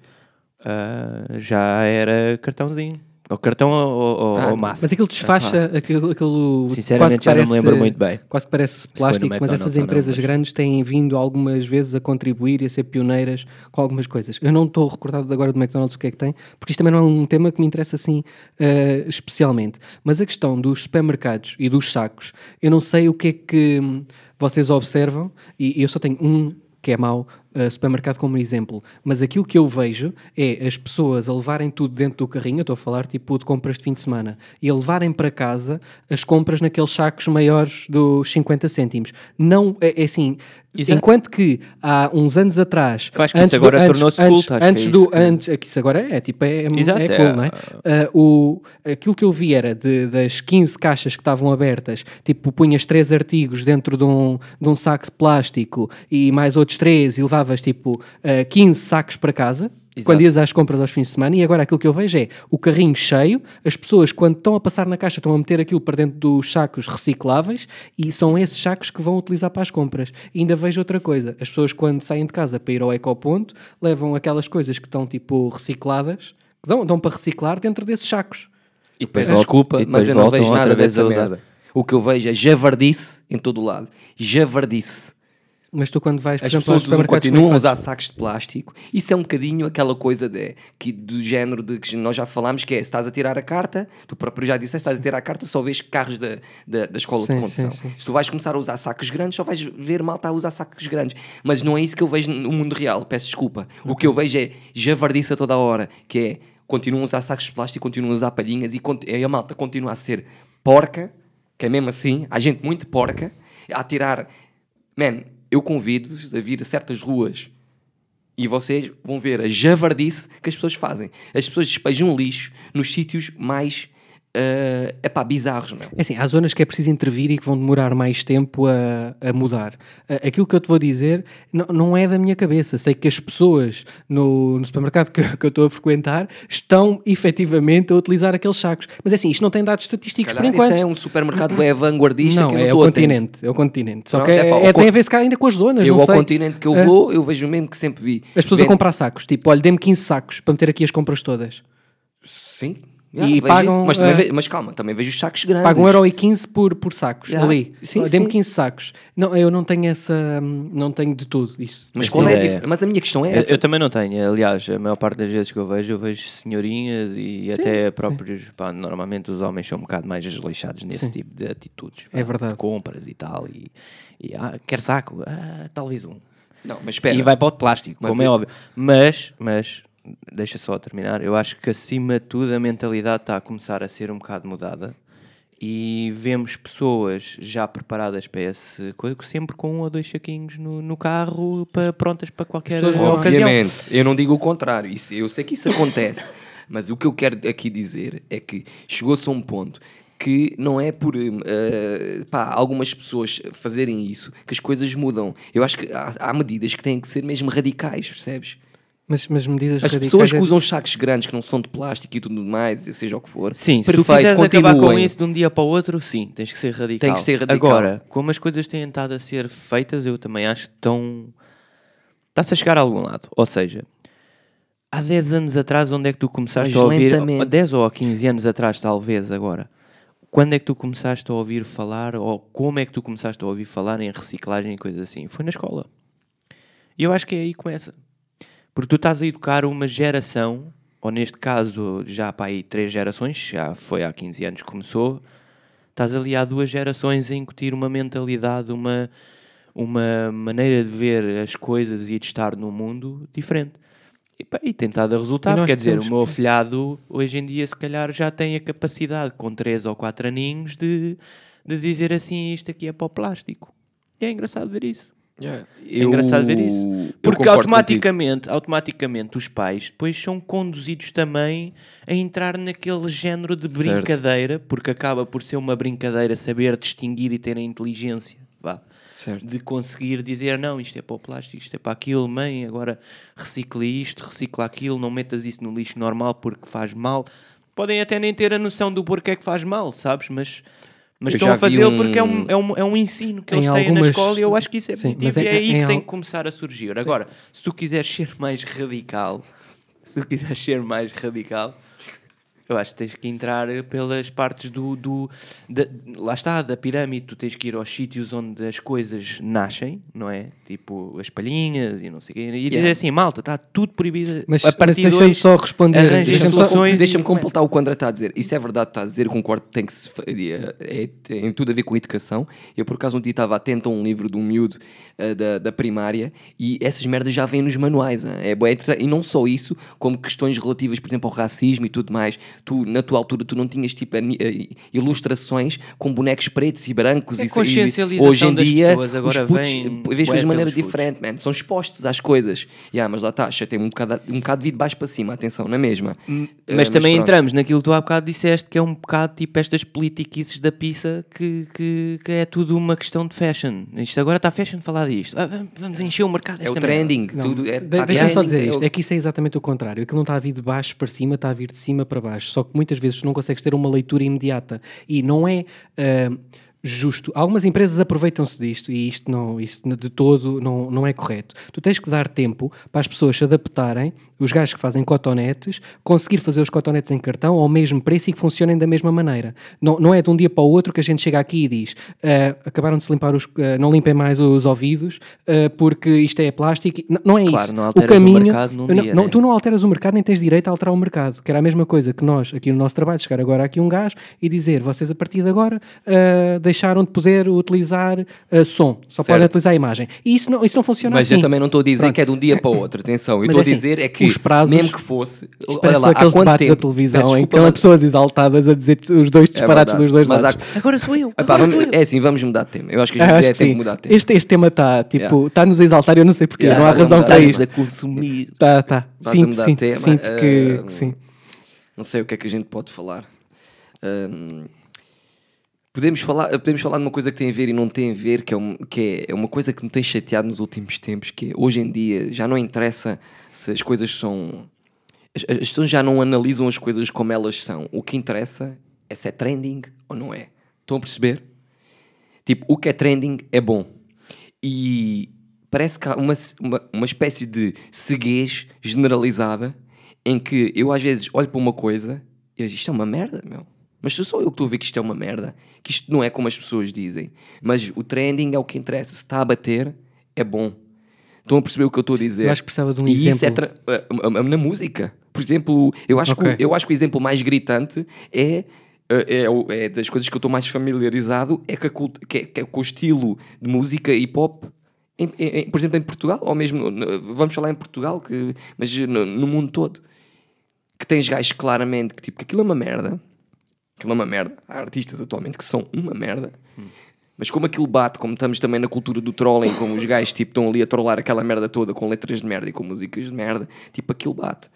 ah, já era cartãozinho. Ou cartão ou, ou- Ah. Mas aquilo desfaixa, aquilo, aquilo Sinceramente, quase que já não me parece- lembro muito bem. Quase que parece plástico, mas essas ou não, empresas mas- grandes têm vindo algumas vezes a contribuir e a ser pioneiras com algumas coisas. Eu não estou recordado agora do McDonald's o que é que tem, porque isto também não é um tema que me interessa assim eh, especialmente. Mas a questão dos supermercados e dos sacos, eu não sei o que é que hum, vocês observam, e eu só tenho um que é mau, uh, supermercado como exemplo, mas aquilo que eu vejo é as pessoas a levarem tudo dentro do carrinho, eu estou a falar tipo de compras de fim de semana, e a levarem para casa as compras naqueles sacos maiores dos 50 cêntimos. Não, é, é assim, Exato. enquanto que há uns anos atrás... Eu acho que isso agora tornou-se antes, culto, é antes isso do, que- antes, é que isso agora é, tipo, é, Exato, é é, cool, não é? Ah, o, aquilo que eu vi era de, das 15 caixas que estavam abertas, tipo, punhas três artigos dentro de um, de um saco de plástico e mais outros três e levavas tipo ah, 15 sacos para casa. Exato. Quando ias às compras aos fins de semana, e agora aquilo que eu vejo é o carrinho cheio, as pessoas, quando estão a passar na caixa, estão a meter aquilo para dentro dos sacos recicláveis e são esses sacos que vão utilizar para as compras. E ainda vejo outra coisa: as pessoas, quando saem de casa para ir ao ecoponto, levam aquelas coisas que estão tipo recicladas, que dão, dão para reciclar dentro desses sacos. E depois, Voltam- desculpa, e depois mas eu não vejo nada dessa merda. O que eu vejo é javardice em todo o lado. Javardice. Mas tu, quando vais, por As exemplo, pessoas usam- continuam a é usar sacos de plástico. Isso é um bocadinho aquela coisa de, que, do género de que nós já falámos, que é se estás a tirar a carta, tu próprio já disseste, estás a tirar a carta, só vês carros da, da, da escola Sim, de condução. sim, sim. Se tu vais começar a usar sacos grandes, só vais ver malta a usar sacos grandes. Mas não é isso que eu vejo no mundo real, peço desculpa. O que eu vejo é javardice a toda a hora, que é continuam a usar sacos de plástico, continuam a usar palhinhas e e a malta continua a ser porca, que é mesmo assim, há gente muito porca, a tirar. Man, eu convido-vos a vir a certas ruas e vocês vão ver a javardice que as pessoas fazem. As pessoas despejam lixo nos sítios mais. É epá, bizarros, meu. É assim, há zonas que é preciso intervir e que vão demorar mais tempo a, a mudar. A- Aquilo que eu te vou dizer não, não é da minha cabeça. Sei que as pessoas no, no supermercado que, que eu estou a frequentar estão efetivamente a utilizar aqueles sacos. Mas é assim, isto não tem dados estatísticos Calhar por enquanto. Isso é um supermercado é vanguardista não, que não é o estou atento. continente. É o continente. Só Pronto, que é, é- o tem a ver se calhar ainda com as zonas. Eu não ao sei. continente que eu É. vou, eu vejo mesmo que sempre vi. As pessoas a Vende- comprar sacos. Tipo, olha, dê-me 15 sacos para meter aqui as compras todas. Sim. E Yeah, vejo pagam, isso, mas, também eh, ve- mas calma, também vejo os sacos grandes. Pagam 1,15€ por, por sacos. Yeah. Ali. Sim, Dê-me sim. 15 sacos. Não, eu não tenho essa. hum, Não tenho de tudo isso. Mas, qual é mas a minha questão é Eu, essa. eu também não tenho. Aliás, a maior parte das vezes que eu vejo, eu vejo senhorinhas e até próprios. Pá, normalmente os homens são um bocado mais desleixados nesse tipo de atitudes. pá, É verdade. De compras e tal. E, e ah, quer saco? Ah, talvez um. Não, mas espera. E vai para o de plástico, Mas como é eu- óbvio. Mas, mas, deixa só terminar. Eu acho que acima de tudo a mentalidade está a começar a ser um bocado mudada. E vemos pessoas já preparadas para esse coisa, sempre com um ou dois saquinhos no, no carro, para, prontas para qualquer ocasião. Obviamente, eu não digo o contrário, isso, eu sei que isso acontece, mas o que eu quero aqui dizer é que chegou-se a um ponto que não é por eh, pá, algumas pessoas fazerem isso que as coisas mudam. Eu acho que há, há medidas que têm que ser mesmo radicais, percebes? Mas, mas medidas As radicais pessoas que é- usam sacos grandes que não são de plástico e tudo mais, seja o que for, Sim, se tu perfeito, quiseres acabar com continuem. isso de um dia para o outro, sim, tens que ser radical. Tem que ser radical. Agora, como as coisas têm estado a ser feitas, eu também acho que estão. Está-se a chegar a algum lado. Ou seja, há 10 anos atrás, onde é que tu começaste Mas a ouvir? lentamente. Há 10 ou há 15 anos atrás, talvez, agora. Quando é que tu começaste a ouvir falar, ou como é que tu começaste a ouvir falar em reciclagem e coisas assim? Foi na escola. E eu acho que é aí que começa. Porque tu estás a educar uma geração, ou neste caso já para aí três gerações, já foi há 15 anos que começou, estás ali há duas gerações a incutir uma mentalidade, uma, uma maneira de ver as coisas e de estar no mundo diferente. E, pá, e tem estado a resultar. Quer dizer, o meu que- afilhado hoje em dia, se calhar, já tem a capacidade, com 3 ou 4 aninhos, de, de dizer assim: isto aqui é para o plástico. E é engraçado ver isso. Yeah. É engraçado ver isso. eu Porque automaticamente, automaticamente os pais depois são conduzidos também a entrar naquele género de Certo. brincadeira, porque acaba por ser uma brincadeira saber distinguir e ter a inteligência vá, Certo. de conseguir dizer não, isto é para o plástico, isto é para aquilo, mãe, agora recicle isto, recicla aquilo, não metas isso no lixo normal porque faz mal. Podem até nem ter a noção do porquê que faz mal, sabes? Mas, mas Eu estão a fazê-lo um- porque é um, é, um, é um ensino que Em eles têm na algumas- escola e eu acho que isso é Sim, positivo mas e é- é aí que tem al- que começar a surgir. Agora, se tu quiseres ser mais radical, se tu quiseres ser mais radical, eu acho que tens que entrar pelas partes do. do da- lá está, da pirâmide. Tu tens que ir aos sítios onde as coisas nascem, não é? Tipo as palhinhas e não sei o quê. E dizer Yeah. assim, malta, está tudo proibido. Mas, a mas partir de deixa-me só responder. Deixa-me Deixa-me completar o que o André está a dizer. Isso é verdade, está a dizer, concordo, tem que se fa- é, é- tem tudo a ver com a educação. Eu, por acaso, um dia estava atento a um livro de um miúdo eh, da, da primária e essas merdas já vêm nos manuais. hein? É, interessante. e não só isso, como questões relativas, por exemplo, ao racismo e tudo mais. Tu, na tua altura, tu não tinhas tipo eh, ilustrações com bonecos pretos e brancos É e, consciencialização hoje em dia pessoas, agora os putos, vem bué vês de maneira diferente, man. São expostos às coisas. Yeah, mas lá está, chatei um bocado, um bocado de vir de baixo para cima, atenção, na mesma. Eh, Mas também pronto. entramos naquilo que tu há bocado disseste, que é um bocado tipo estas politiquices da pizza, que, que, que é tudo uma questão de fashion. Isto agora está fashion falar disto. Ah, vamos- encher o mercado É o trending. Não, Tudo é, de- tá Deixa-me só trending, dizer é isto: é que isso é exatamente o contrário. Aquilo não está a vir de baixo para cima, está a vir de cima para baixo. Só que muitas vezes não consegues ter uma leitura imediata. E não é. ah, Justo. Algumas empresas aproveitam-se disto e isto não, isto de todo não, não é correto. Tu tens que dar tempo para as pessoas se adaptarem, os gajos que fazem cotonetes, conseguir fazer os cotonetes em cartão ao mesmo preço e que funcionem da mesma maneira. Não, não é de um dia para o outro que a gente chega aqui e diz ah, acabaram de se limpar os. ah, não limpem mais os ouvidos ah, porque isto é plástico. N- não é Claro, isso. não o alteras o caminho. mercado num não, dia, não, né? Tu não alteras o mercado nem tens direito a alterar o mercado. Que era a mesma coisa que nós, aqui no nosso trabalho, chegar agora aqui um gajo e dizer: vocês a partir de agora ah, deixaram de poder utilizar ah, som, só Certo. podem utilizar a imagem. E isso não, isso não funciona Mas assim. eu também não estou a dizer Pronto. que é de um dia para o outro, atenção. Eu estou é a assim, dizer é que, os prazos- mesmo que fosse. Olha lá, há aqueles quanto debates tempo? da televisão Peço em que desculpa, há mas- pessoas exaltadas a dizer os dois disparates verdade. dos dois Mas há- lados. Agora sou eu. Epá, agora vamos- sou eu. é assim, vamos mudar de tema. Eu acho que a gente é que tempo de mudar de tema. Este, este tema está tipo, Yeah. está-nos a exaltar, eu não sei porquê, Yeah, não há razão para de isto. a consumir. Tá, tá. Sinto, sinto, sinto que, que sim. Não sei o que é que a gente pode falar. Ahm, podemos, falar podemos falar de uma coisa que tem a ver e não tem a ver, que é, um- que é, é uma coisa que me tem chateado nos últimos tempos, que é, hoje em dia já não interessa se as coisas são... As, as pessoas já não analisam as coisas como elas são. O que interessa é se é trending ou não é. Estão a perceber? Tipo, o que é trending é bom. E parece que há uma, uma, uma espécie de ceguez generalizada em que eu às vezes olho para uma coisa e eu digo, isto é uma merda, meu. Mas sou só eu que estou a ver que isto é uma merda. Que isto não é como as pessoas dizem. Mas o trending é o que interessa. Se está a bater, é bom. Estão a perceber o que eu estou a dizer? Eu acho que precisava de um e isso é exemplo. tra- na música. Por exemplo, eu acho, Ok. que, o- eu acho que o exemplo mais gritante é, é, é o- é das coisas que eu estou mais familiarizado, é, que cult- que é- que é com o estilo de música hip hop, em- em- em- por exemplo, em Portugal, ou mesmo, no- vamos falar em Portugal, que, mas no, no mundo todo, que tens gajos claramente que, tipo, que aquilo é uma merda, aquilo é uma merda. Há artistas atualmente que são uma merda. Mas como aquilo bate, como estamos também na cultura do trolling, como os gajos tipo, estão ali a trollar aquela merda toda com letras de merda e com músicas de merda, tipo aquilo bate.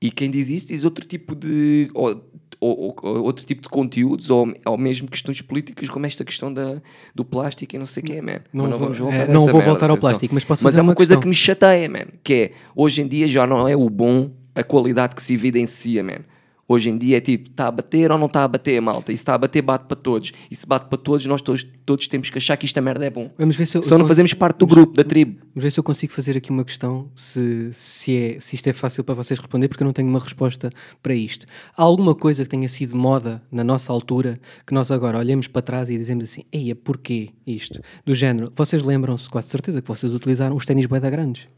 E quem diz isso diz outro tipo de. Ou, ou- ou- outro tipo de conteúdos, ou, ou mesmo questões políticas, como esta questão da, do plástico e não sei o quê, man. Não Mas vou- vamos é, voltar a não vou merda, voltar ao plástico, mas posso Mas é uma uma coisa questão. que me chateia, man. Que é, hoje em dia já não é o bom a qualidade que se evidencia, man. Hoje em dia é tipo, está a bater ou não está a bater, malta? E se está a bater, bate para todos. E se bate para todos, nós todos, todos temos que achar que esta merda é bom. Vamos ver se eu- Só não eu fazemos cons- parte do grupo, da tribo. Vamos ver se eu consigo fazer aqui uma questão, se, se, é, se isto é fácil para vocês responder, porque eu não tenho uma resposta para isto. Há alguma coisa que tenha sido moda na nossa altura que nós agora olhamos para trás e dizemos assim: Eia, porquê isto? Do género, vocês lembram-se, quase certeza, que vocês utilizaram os ténis bué da grandes.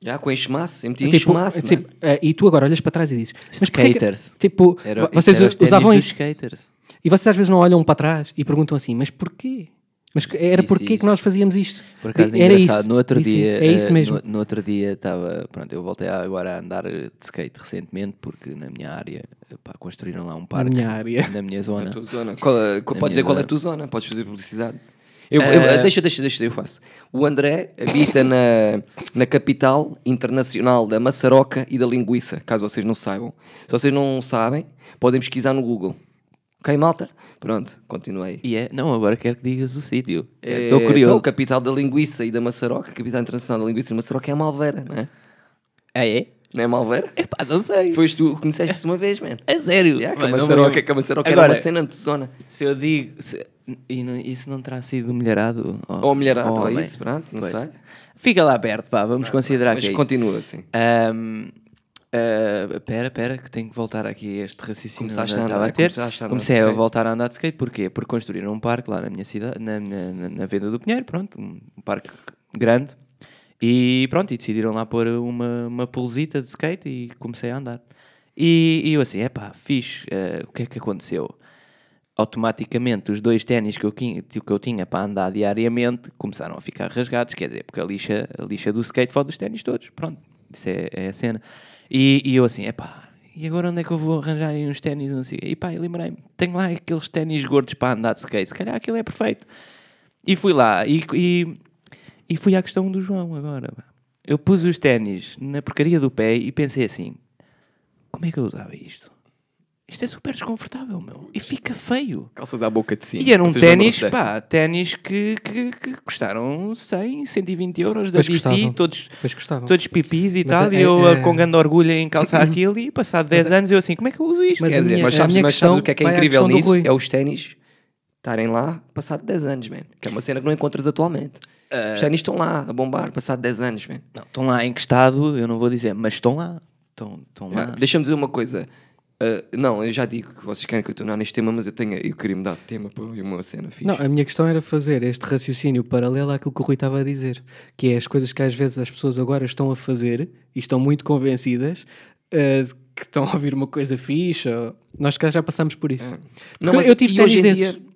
Já, com enxemaço, eu meti Tipo, enxemaço, tipo, eh, e tu agora olhas para trás e dizes: Mas porquê que- Skaters. Tipo, Era, vo- vocês era usavam isso. skaters. E vocês às vezes não olham para trás e perguntam assim: Mas porquê? Mas era Isso, porquê isso. que nós fazíamos isto? Por acaso é era engraçado, isso. no outro Isso, dia, É isso eh, mesmo. No, no outro dia estava, pronto, eu voltei agora a andar de skate recentemente porque na minha área, pá, construíram lá um Na parque minha área. na minha zona. tua zona. Qual, é- qual- Na podes dizer minha qual é a zona. tua zona? Podes fazer publicidade. Eu, eu- Eh, deixa, deixa, deixa, eu faço. O André habita na, na capital internacional da maçaroca e da linguiça, caso vocês não saibam. Se vocês não sabem, podem pesquisar no Google. Ok, malta? Pronto, continuei. E é, não, agora quero que digas o sítio. É, Estou curioso. Então, capital da linguiça e da maçaroca, capital internacional da linguiça e da maçaroca é Malveira, não é? Ah, é? Não é Malveira? Epá, não sei. Foste tu que conheceste uma vez, man. É sério. Yeah, Mano, não me maçaroca, lembro. que a maçaroca Agora, era uma cena de zona. Se eu digo. se- e não- isso não terá sido milharado? Ou milharado, ou homem? isso, pronto, não sei. Fica lá perto, pá, vamos considerar Mas que é isso. continua assim. Ahm, ah, Pera, pera, que tenho que voltar aqui a este raciocínio Começaste a estava andar, a ter. começaste a andar Comecei a voltar a andar de skate, porquê? Porque construíram um parque lá na minha cidade, na, na- na Venda do Pinheiro, pronto, um parque grande. E pronto, e decidiram lá pôr uma, uma polesita de skate e comecei a andar. E, e eu assim, epá, fixe, ah, o que é que aconteceu? automaticamente os dois ténis que eu, que eu tinha para andar diariamente começaram a ficar rasgados, quer dizer, porque a lixa, a lixa do skate fode os ténis todos, pronto, isso é, é a cena. E, e eu assim, epá, e agora onde é que eu vou arranjar uns ténis? Não sei. E pá, lembrei-me, tenho lá aqueles ténis gordos para andar de skate, se calhar aquilo é perfeito. E fui lá, e, e, e fui à questão do João agora. Eu pus os ténis na porcaria do pé e pensei assim, como é que eu usava isto? Isto é super desconfortável, meu. E fica feio. Calças à boca de cima. E eram Vocês ténis, pá, ténis que, que, que custaram 100, 120 euros da Pois DC, custavam. todos, todos pipis e Mas tal, é- e eu é- com grande orgulho em calçar aquilo, e passado 10 anos eu assim, como é que eu uso isto? Mas Quer a dizer, minha- Mas a sabes, minha mas questão sabes o que é que é incrível nisso? É os ténis estarem lá passado 10 anos, man. Que é uma cena que não encontras atualmente. Eh, Os ténis estão lá a bombar passado 10 anos, man. não, estão lá em que estado, eu não vou dizer, mas estão lá. Estão, estão lá. Ah, Deixa-me dizer uma coisa. Ah, não, eu já digo que vocês querem que eu tornar neste tema, mas eu, tenho, eu queria mudar de tema para uma cena fixe. Não, a minha questão era fazer este raciocínio paralelo àquilo que o Rui estava a dizer, que é as coisas que às vezes as pessoas agora estão a fazer e estão muito convencidas eh, que estão a ouvir uma coisa fixe. ou- Nós cá já passamos por isso. Não, Porque mas eu tive e hoje ténis em dia- desses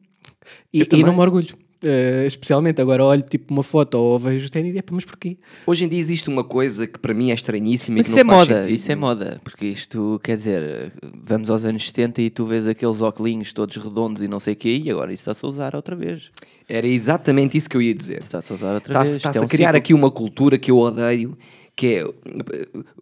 eu e, e não me orgulho. Eh, especialmente agora olho tipo uma foto ou vejo os ténis e é, pá, mas porquê? Hoje em dia existe uma coisa que para mim é estranhíssima Mas e que isso é não faz moda, sentido. isso é moda, porque isto, quer dizer, vamos aos anos 70 e tu vês aqueles óculos todos redondos e não sei o quê, e agora isso está-se a usar outra vez. Era exatamente isso que eu ia dizer. Está-se a usar outra Está-se vez. está-se é a um criar ciclo. aqui uma cultura que eu odeio, que é,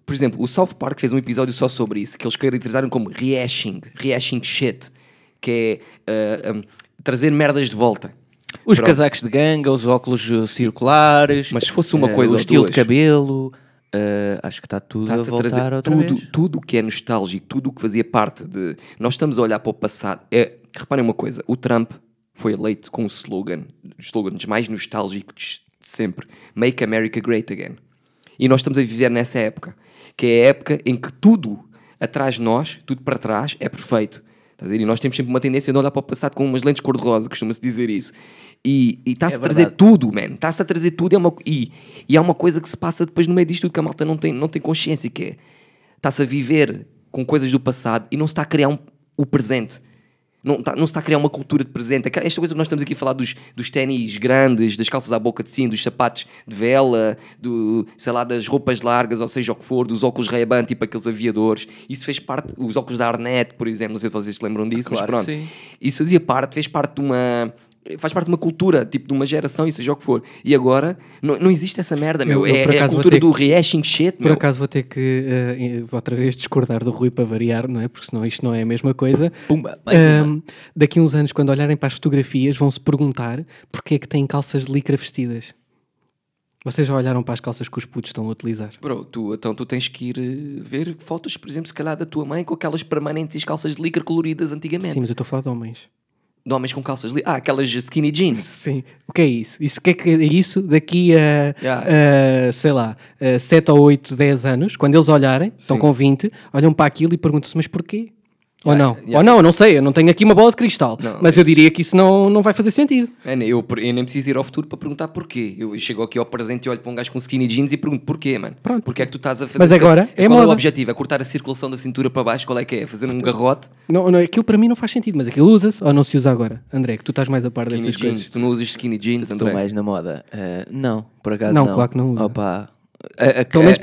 por exemplo, o South Park fez um episódio só sobre isso, que eles caracterizaram como rehashing, rehashing shit, que é ah, ah, trazer merdas de volta. Os Pronto. casacos de ganga, os óculos uh, circulares. Mas se fosse uma eh, coisa O estilo duas. de cabelo. eh, acho que está tudo a a voltar outra tudo, vez. tudo o que é nostálgico, tudo o que fazia parte de. Nós estamos a olhar para o passado. É, reparem uma coisa: o Trump foi eleito com o slogan, os slogans mais nostálgicos de sempre: Make America Great Again. E nós estamos a viver nessa época, que é a época em que tudo atrás de nós, tudo para trás, é perfeito. Estás a ver? E nós temos sempre uma tendência de olhar para o passado com umas lentes cor-de-rosa, costuma-se dizer isso. E, está-se É a trazer tudo, man. Está-se a trazer tudo. É uma, e, e há uma coisa que se passa depois no meio disto tudo que a malta não tem, não tem consciência, que é está-se a viver com coisas do passado e não se está a criar um- o presente. Não, está, não se está a criar uma cultura de presente. Esta coisa que nós estamos aqui a falar dos, dos ténis grandes, das calças à boca de sino, dos sapatos de vela, do, sei lá, das roupas largas, ou seja o que for, dos óculos Ray-Ban, tipo aqueles aviadores. Isso fez parte, os óculos da Arnett, por exemplo, não sei se vocês se lembram disso, Claro mas pronto. Isso fazia parte, fez parte de uma. Faz parte de uma cultura, tipo de uma geração, e seja o que for. E agora não, não existe essa merda, meu. Eu- eu, é, é a cultura do rehashing shit, Por meu. acaso vou ter que eh, outra vez discordar do Rui para variar, não é? Porque senão isto não é a mesma coisa. Pumba. Ahm, daqui uns anos, quando olharem para as fotografias, vão se perguntar porque é que têm calças de licra vestidas. Vocês já olharam para as calças que os putos estão a utilizar? Bro, tu, então tu tens que ir eh, ver fotos, por exemplo, se calhar da tua mãe com aquelas permanentes calças de licra coloridas antigamente. Sim, mas eu estou a falar de homens. De homens com calças licra. Ah, aquelas skinny jeans. Sim. O que é isso? Isso que é que é isso daqui a, Yeah. a, sei lá, a 7 ou 8, 10 anos, quando eles olharem, estão Sim. com 20, olham para aquilo e perguntam-se, mas porquê? Ou Ah, não? yeah. Ou não, não sei, eu não tenho aqui uma bola de cristal. Não, mas eu diria que isso não, não vai fazer sentido. É, né, eu, eu nem preciso ir ao futuro para perguntar porquê. Eu chego aqui ao presente e olho para um gajo com skinny jeans e pergunto porquê, mano. Pronto. Porquê é que tu estás a fazer? Mas agora é qual é o moda. objetivo? É cortar a circulação da cintura para baixo? Qual é que é? Fazer um garrote? Não, não, aquilo para mim não faz sentido, mas aquilo usa-se ou não se usa agora? André, que tu estás mais a par Skinny dessas jeans. coisas. Tu não usas skinny jeans, Estou André? mais na moda. Eh, não, por acaso Não, não. claro que não usa. Opa, a, a-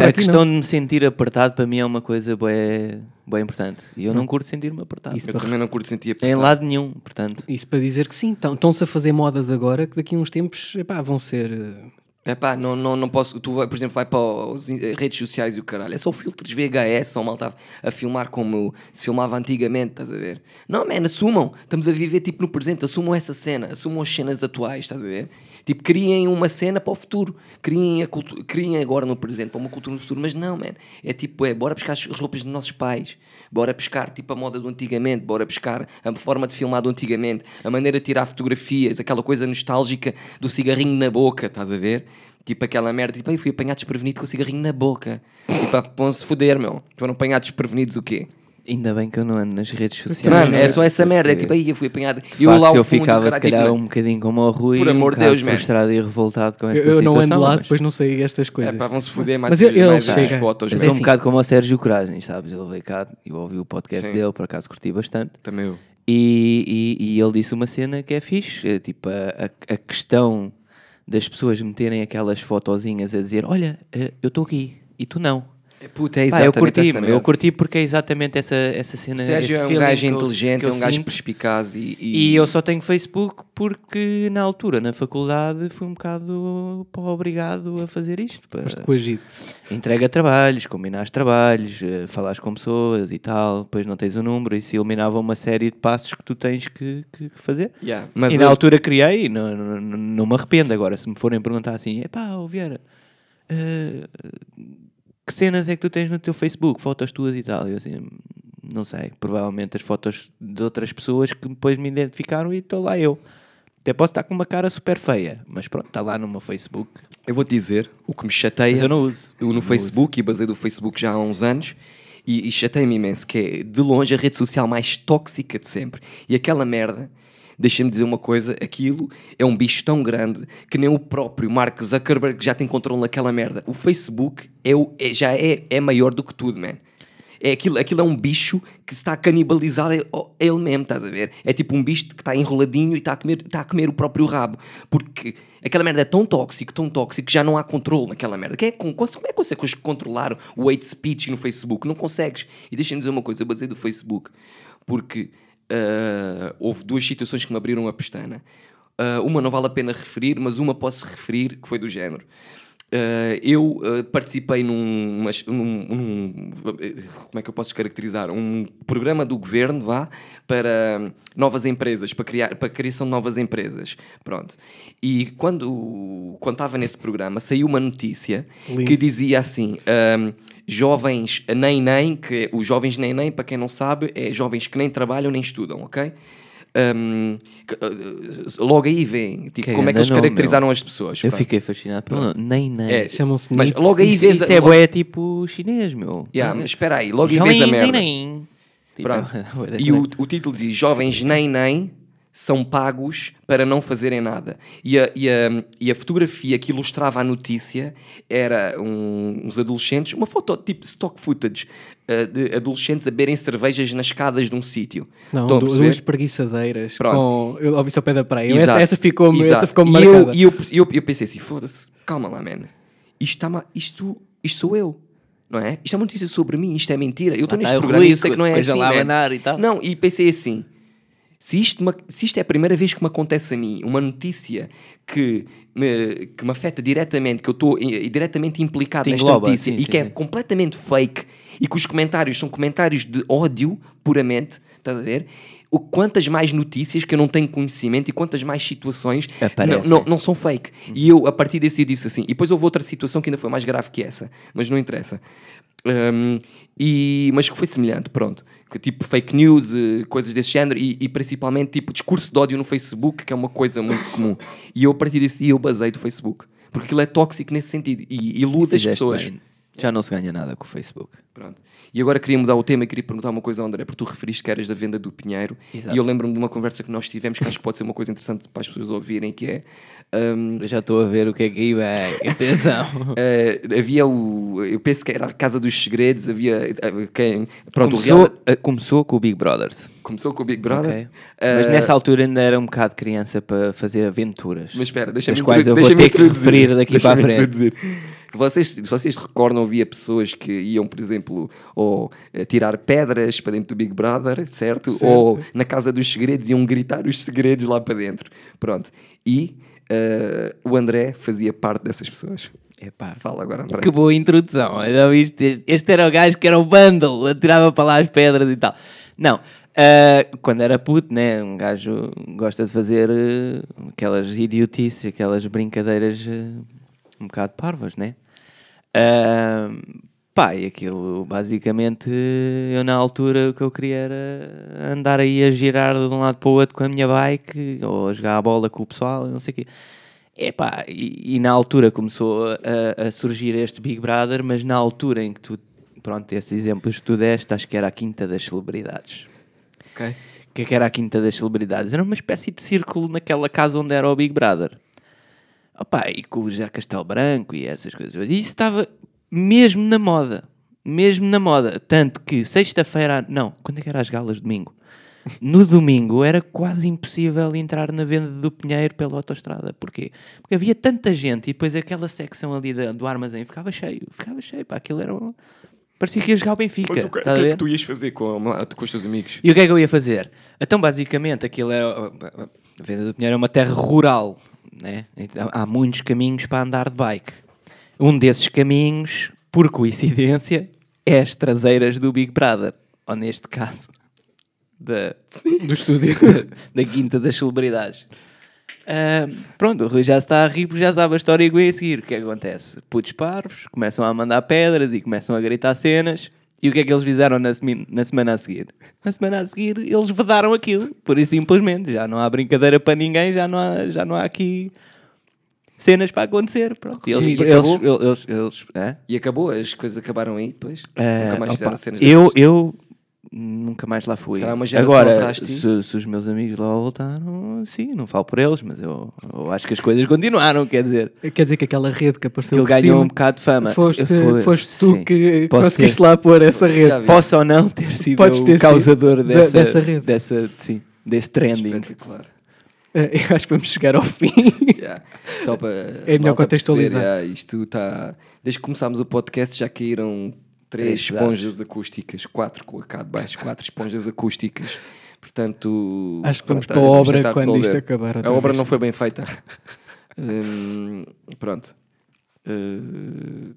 a- a questão de me sentir apertado para mim é uma coisa bem, bem importante. E eu não curto sentir-me apertado. Isso Eu também não curto sentir Em lado nenhum, portanto. Isso para dizer que sim, estão- estão-se a fazer modas agora que daqui a uns tempos epá, vão ser. eh, É pá, não, não, não posso. Tu, vai, por exemplo, vai para as redes sociais e o caralho. É só filtros VHS, só malta a, a filmar como se filmava antigamente, estás a ver? Não, man, assumam. Estamos a viver tipo no presente, assumam essa cena, assumam as cenas atuais, estás a ver? Tipo, criem uma cena para o futuro. Criem, a criem agora no presente, para uma cultura no futuro. Mas não, man. É tipo, é, bora buscar as roupas dos nossos pais. Bora buscar, tipo, a moda do antigamente. Bora buscar a forma de filmar do antigamente. A maneira de tirar fotografias. Aquela coisa nostálgica do cigarrinho na boca, estás a ver? Tipo aquela merda, tipo, "Ai, fui apanhado desprevenido com o cigarrinho na boca. tipo, vão-se foder, meu. Foram apanhados desprevenidos o quê? Ainda bem que eu não ando nas redes sociais. Mano, é só essa Porque, merda. É tipo, aí eu fui apanhado. de eu facto, lá ao eu fundo, ficava se calhar tipo, um bocadinho como ao Rui, Por um amor de bocado Deus, man. frustrado e revoltado com Eu, esta eu não ando lá, mas- depois não sei estas coisas. É pá, vão-se foder mais, Mas ele- ele mais essas fotos, Eu É sou um assim. bocado como o Sérgio Coragem, sabes? Ele veio cá, eu ouvi o podcast Sim. dele, por acaso curti bastante. Também eu. E, e- e ele disse uma cena que é fixe, é tipo a, a- a questão das pessoas meterem aquelas fotozinhas a dizer: Olha, eh, eu estou aqui e tu não. É, puta, é Pá, eu exatamente curti, essa eu curti porque é exatamente essa, essa O cena. Sérgio esse é um gajo eu- inteligente, é um gajo perspicaz e... E eu só tenho Facebook porque na altura, na faculdade, fui um bocado pá, obrigado a fazer isto. pá. Foste coagido. Entrega trabalhos, combinar trabalhos, eh, falares com pessoas e tal, depois não tens o número, isso eliminava uma série de passos que tu tens que, que- que fazer. Yeah, Mas e eu- na altura criei e não, não, não- me arrependo. Agora, se me forem perguntar assim, epá, Vieira, eh, que cenas é que tu tens no teu Facebook, fotos tuas e tal? Eu assim, não sei, provavelmente as fotos de outras pessoas que depois me identificaram e estou lá eu. Até posso estar com uma cara super feia, mas pronto, está lá no meu Facebook. Eu vou-te dizer o que me chateia. Mas eu não uso. Eu no Facebook, e basei do Facebook já há uns anos, e, e chateia-me imenso, que é de longe a rede social mais tóxica de sempre. E aquela merda, deixa-me dizer uma coisa, aquilo é um bicho tão grande que nem o próprio Mark Zuckerberg já tem controle naquela merda. O Facebook é o, é- já é, é maior do que tudo, man. É aquilo, aquilo é um bicho que está a canibalizar ele, ele mesmo, estás a ver? É tipo um bicho que está enroladinho e está a, comer, está a comer o próprio rabo. Porque aquela merda é tão tóxico, tão tóxico, que já não há controle naquela merda. Quem é, como é que consegues controlar o hate speech no Facebook? Não consegues. E deixa-me dizer uma coisa, eu basei do Facebook porque ah, houve duas situações que me abriram a pestana. Ah, uma não vale a pena referir, mas uma posso referir que foi do género. Uh, eu uh, participei num, mas- num- num- como é que eu posso caracterizar um programa do governo vá para novas empresas para criar para a criação de novas empresas pronto e quando quando estava nesse programa saiu uma notícia Lindo. que dizia assim um, jovens nem nem que é- os jovens nem nem para quem não sabe é jovens que nem trabalham nem estudam ok Um, que, uh, logo aí vem tipo, Que como é que eles nome, caracterizaram as pessoas Eu pronto. fiquei fascinado pelo. Nem, nem. É, Chamam-se mas NIPs. logo aí isso, vês isso a- é logo- bué tipo chinês, meu. Yeah, mas espera aí, logo aí vês a merda. nem. Tipo, bué da E o, o título diz: Jovens nem nem são pagos para não fazerem nada. E a, e a, e a fotografia que ilustrava a notícia era um- uns adolescentes, uma foto tipo stock footage uh, de adolescentes a beberem cervejas nas escadas de um sítio. Não, Estão duas preguiçadeiras Pronto. com. Eu ouvi isso ao pé da praia. Essa, Exato, essa ficou-me ficou e marcada. eu, e eu, e eu, eu pensei assim: foda-se, calma lá, man. Isto, tá isto, isto sou eu. Não é? Isto é uma notícia sobre mim, isto é mentira. Eu estou neste tá o programa e eu sei que não é assim. lá e tal. Não, e pensei assim: se isto, se isto é a primeira vez que me acontece a mim, uma notícia que me, que me afeta diretamente, que eu estou eh, diretamente implicado Te nesta engloba, notícia sim, e sim, que é sim. completamente fake e que os comentários são comentários de ódio puramente, estás a ver? O, quantas mais notícias que eu não tenho conhecimento e quantas mais situações não, não são fake. E eu, a partir desse, eu disse assim. E depois houve outra situação que ainda foi mais grave que essa, mas não interessa. Um, e, mas que foi semelhante, pronto. Que, tipo fake news, eh, coisas desse género e, e principalmente tipo discurso de ódio no Facebook, que é uma coisa muito comum. E eu, a partir desse dia, eu basei do Facebook. Porque aquilo é tóxico nesse sentido e ilude as pessoas. bem. Já não se ganha nada com o Facebook. Pronto. E agora queria mudar o tema e queria perguntar uma coisa ao André, porque tu referiste que eras da venda do Pinheiro. Exato. E eu lembro-me de uma conversa que nós tivemos, que acho que pode ser uma coisa interessante para as pessoas ouvirem, que é... hum, Eu já estou a ver o que é que aí vem. Atenção. eh, havia o... Eu penso que era a Casa dos Segredos, havia... eh, quem... Pronto, começou, real... a- começou com o Big Brothers. Começou com o Big Brother. ok? Eh, Mas nessa altura ainda era um bocado criança para fazer aventuras. Mas espera, deixa-me Das quais eu vou ter que referir daqui para a frente. introduzir. Vocês, se vocês recordam, havia pessoas que iam, por exemplo, ou eh, tirar pedras para dentro do Big Brother, certo? Sim, ou sim. na Casa dos Segredos iam gritar os segredos lá para dentro. Pronto. E eh, o André fazia parte dessas pessoas. Epá, Fala agora, André. Que boa introdução. Já viste? Este- era o gajo que era o bundle, atirava para lá as pedras e tal. Não, ah, quando era puto, né? Um gajo gosta de fazer eh, aquelas idiotices, aquelas brincadeiras eh, um bocado parvas, né? Ah, pá, e aquilo basicamente eu na altura o que eu queria era andar aí a girar de um lado para o outro com a minha bike ou a jogar a bola com o pessoal, não sei o quê. Epá, e, e na altura começou a, a surgir este Big Brother, mas na altura em que tu, pronto, estes exemplos que tu deste, acho que era a quinta das celebridades. Ok. O que é que era a quinta das celebridades? Era uma espécie de círculo naquela casa onde era o Big Brother. Opa, e com o José Castelo Branco e essas coisas. E isso estava mesmo na moda. Mesmo na moda. Tanto que sexta-feira... Não, quando é que era as galas? Domingo. No domingo era quase impossível entrar na venda do Pinheiro pela autostrada. Porquê? Porque havia tanta gente e depois aquela secção ali da- do armazém ficava cheio. Ficava cheio. Pá, aquilo era... um- Parecia que ia jogar o Benfica. Mas o que, o que estás a é que tu ias fazer com, com os teus amigos? E o que é que eu ia fazer? Então, basicamente, aquilo é. A Venda do Pinheiro é uma terra rural, né? Então, há muitos caminhos para andar de bike. Um desses caminhos, por coincidência, é as traseiras do Big Brother. Ou neste caso, da, Do estúdio. da Quinta das Celebridades. Ah, pronto, o Rui já está a rir porque já sabe a história que vem a seguir. O que é que acontece? Putos parvos começam a mandar pedras e começam a gritar cenas. E o que é que eles fizeram na, na semana a seguir? Na semana a seguir eles vedaram aquilo, por isso simplesmente. Já não há brincadeira para ninguém, já não há, já não há aqui cenas para acontecer. Pronto. E eles, Sim, e eles, acabou. eles, eles, hã? E acabou? As coisas acabaram aí depois? Ah, Nunca mais opa, fizeram cenas eu, dessas? eu nunca mais lá fui. Agora, atrás de ti. se, se os meus amigos lá voltaram, sim, não falo por eles, mas eu, eu acho que as coisas continuaram, quer dizer, Quer dizer que aquela rede que apareceu que ganhou cima, um bocado de fama. foste, Foi- foste tu sim. que conseguiste ter- lá pôr essa rede. Posso ou não ter sido Podes ter o sido causador da- dessa, dessa rede. dessa, sim, desse trending. Espetacular. Eh, Eu acho que vamos chegar ao fim. Yeah. Só para É melhor contextualizar. perceber, yeah, isto está. Desde que começámos o podcast já caíram três esponjas acústicas, quatro com a cá de baixo, quatro esponjas acústicas. Portanto, Acho que vamos para a obra quando resolver. isto acabar A obra vez. não foi bem feita. Hum, pronto. Uh,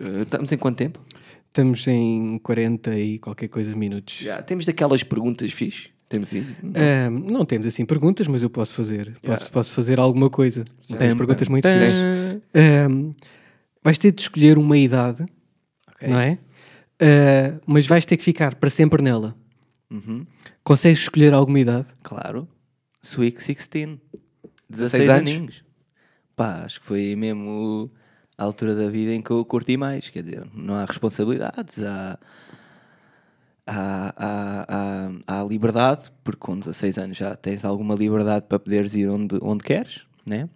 uh, estamos em quanto tempo? Estamos em 40 e qualquer coisa minutos. Já. Temos daquelas perguntas fixe. Temos aí. Ahm, não temos assim perguntas, mas eu posso fazer. Posso, Yeah. posso fazer alguma coisa. Não temos perguntas muito fixes. Ahm, vais ter de escolher uma idade, Ok. não é? Ah, mas vais ter que ficar para sempre nela. Uhum. Consegues escolher alguma idade? Claro. Sweet 16. 16 16 anos? aninhos. Pá, acho que foi mesmo a altura da vida em que eu curti mais. Quer dizer, não há responsabilidades, há, há, há, há, há liberdade, porque com 16 anos já tens alguma liberdade para poderes ir onde, onde queres, né?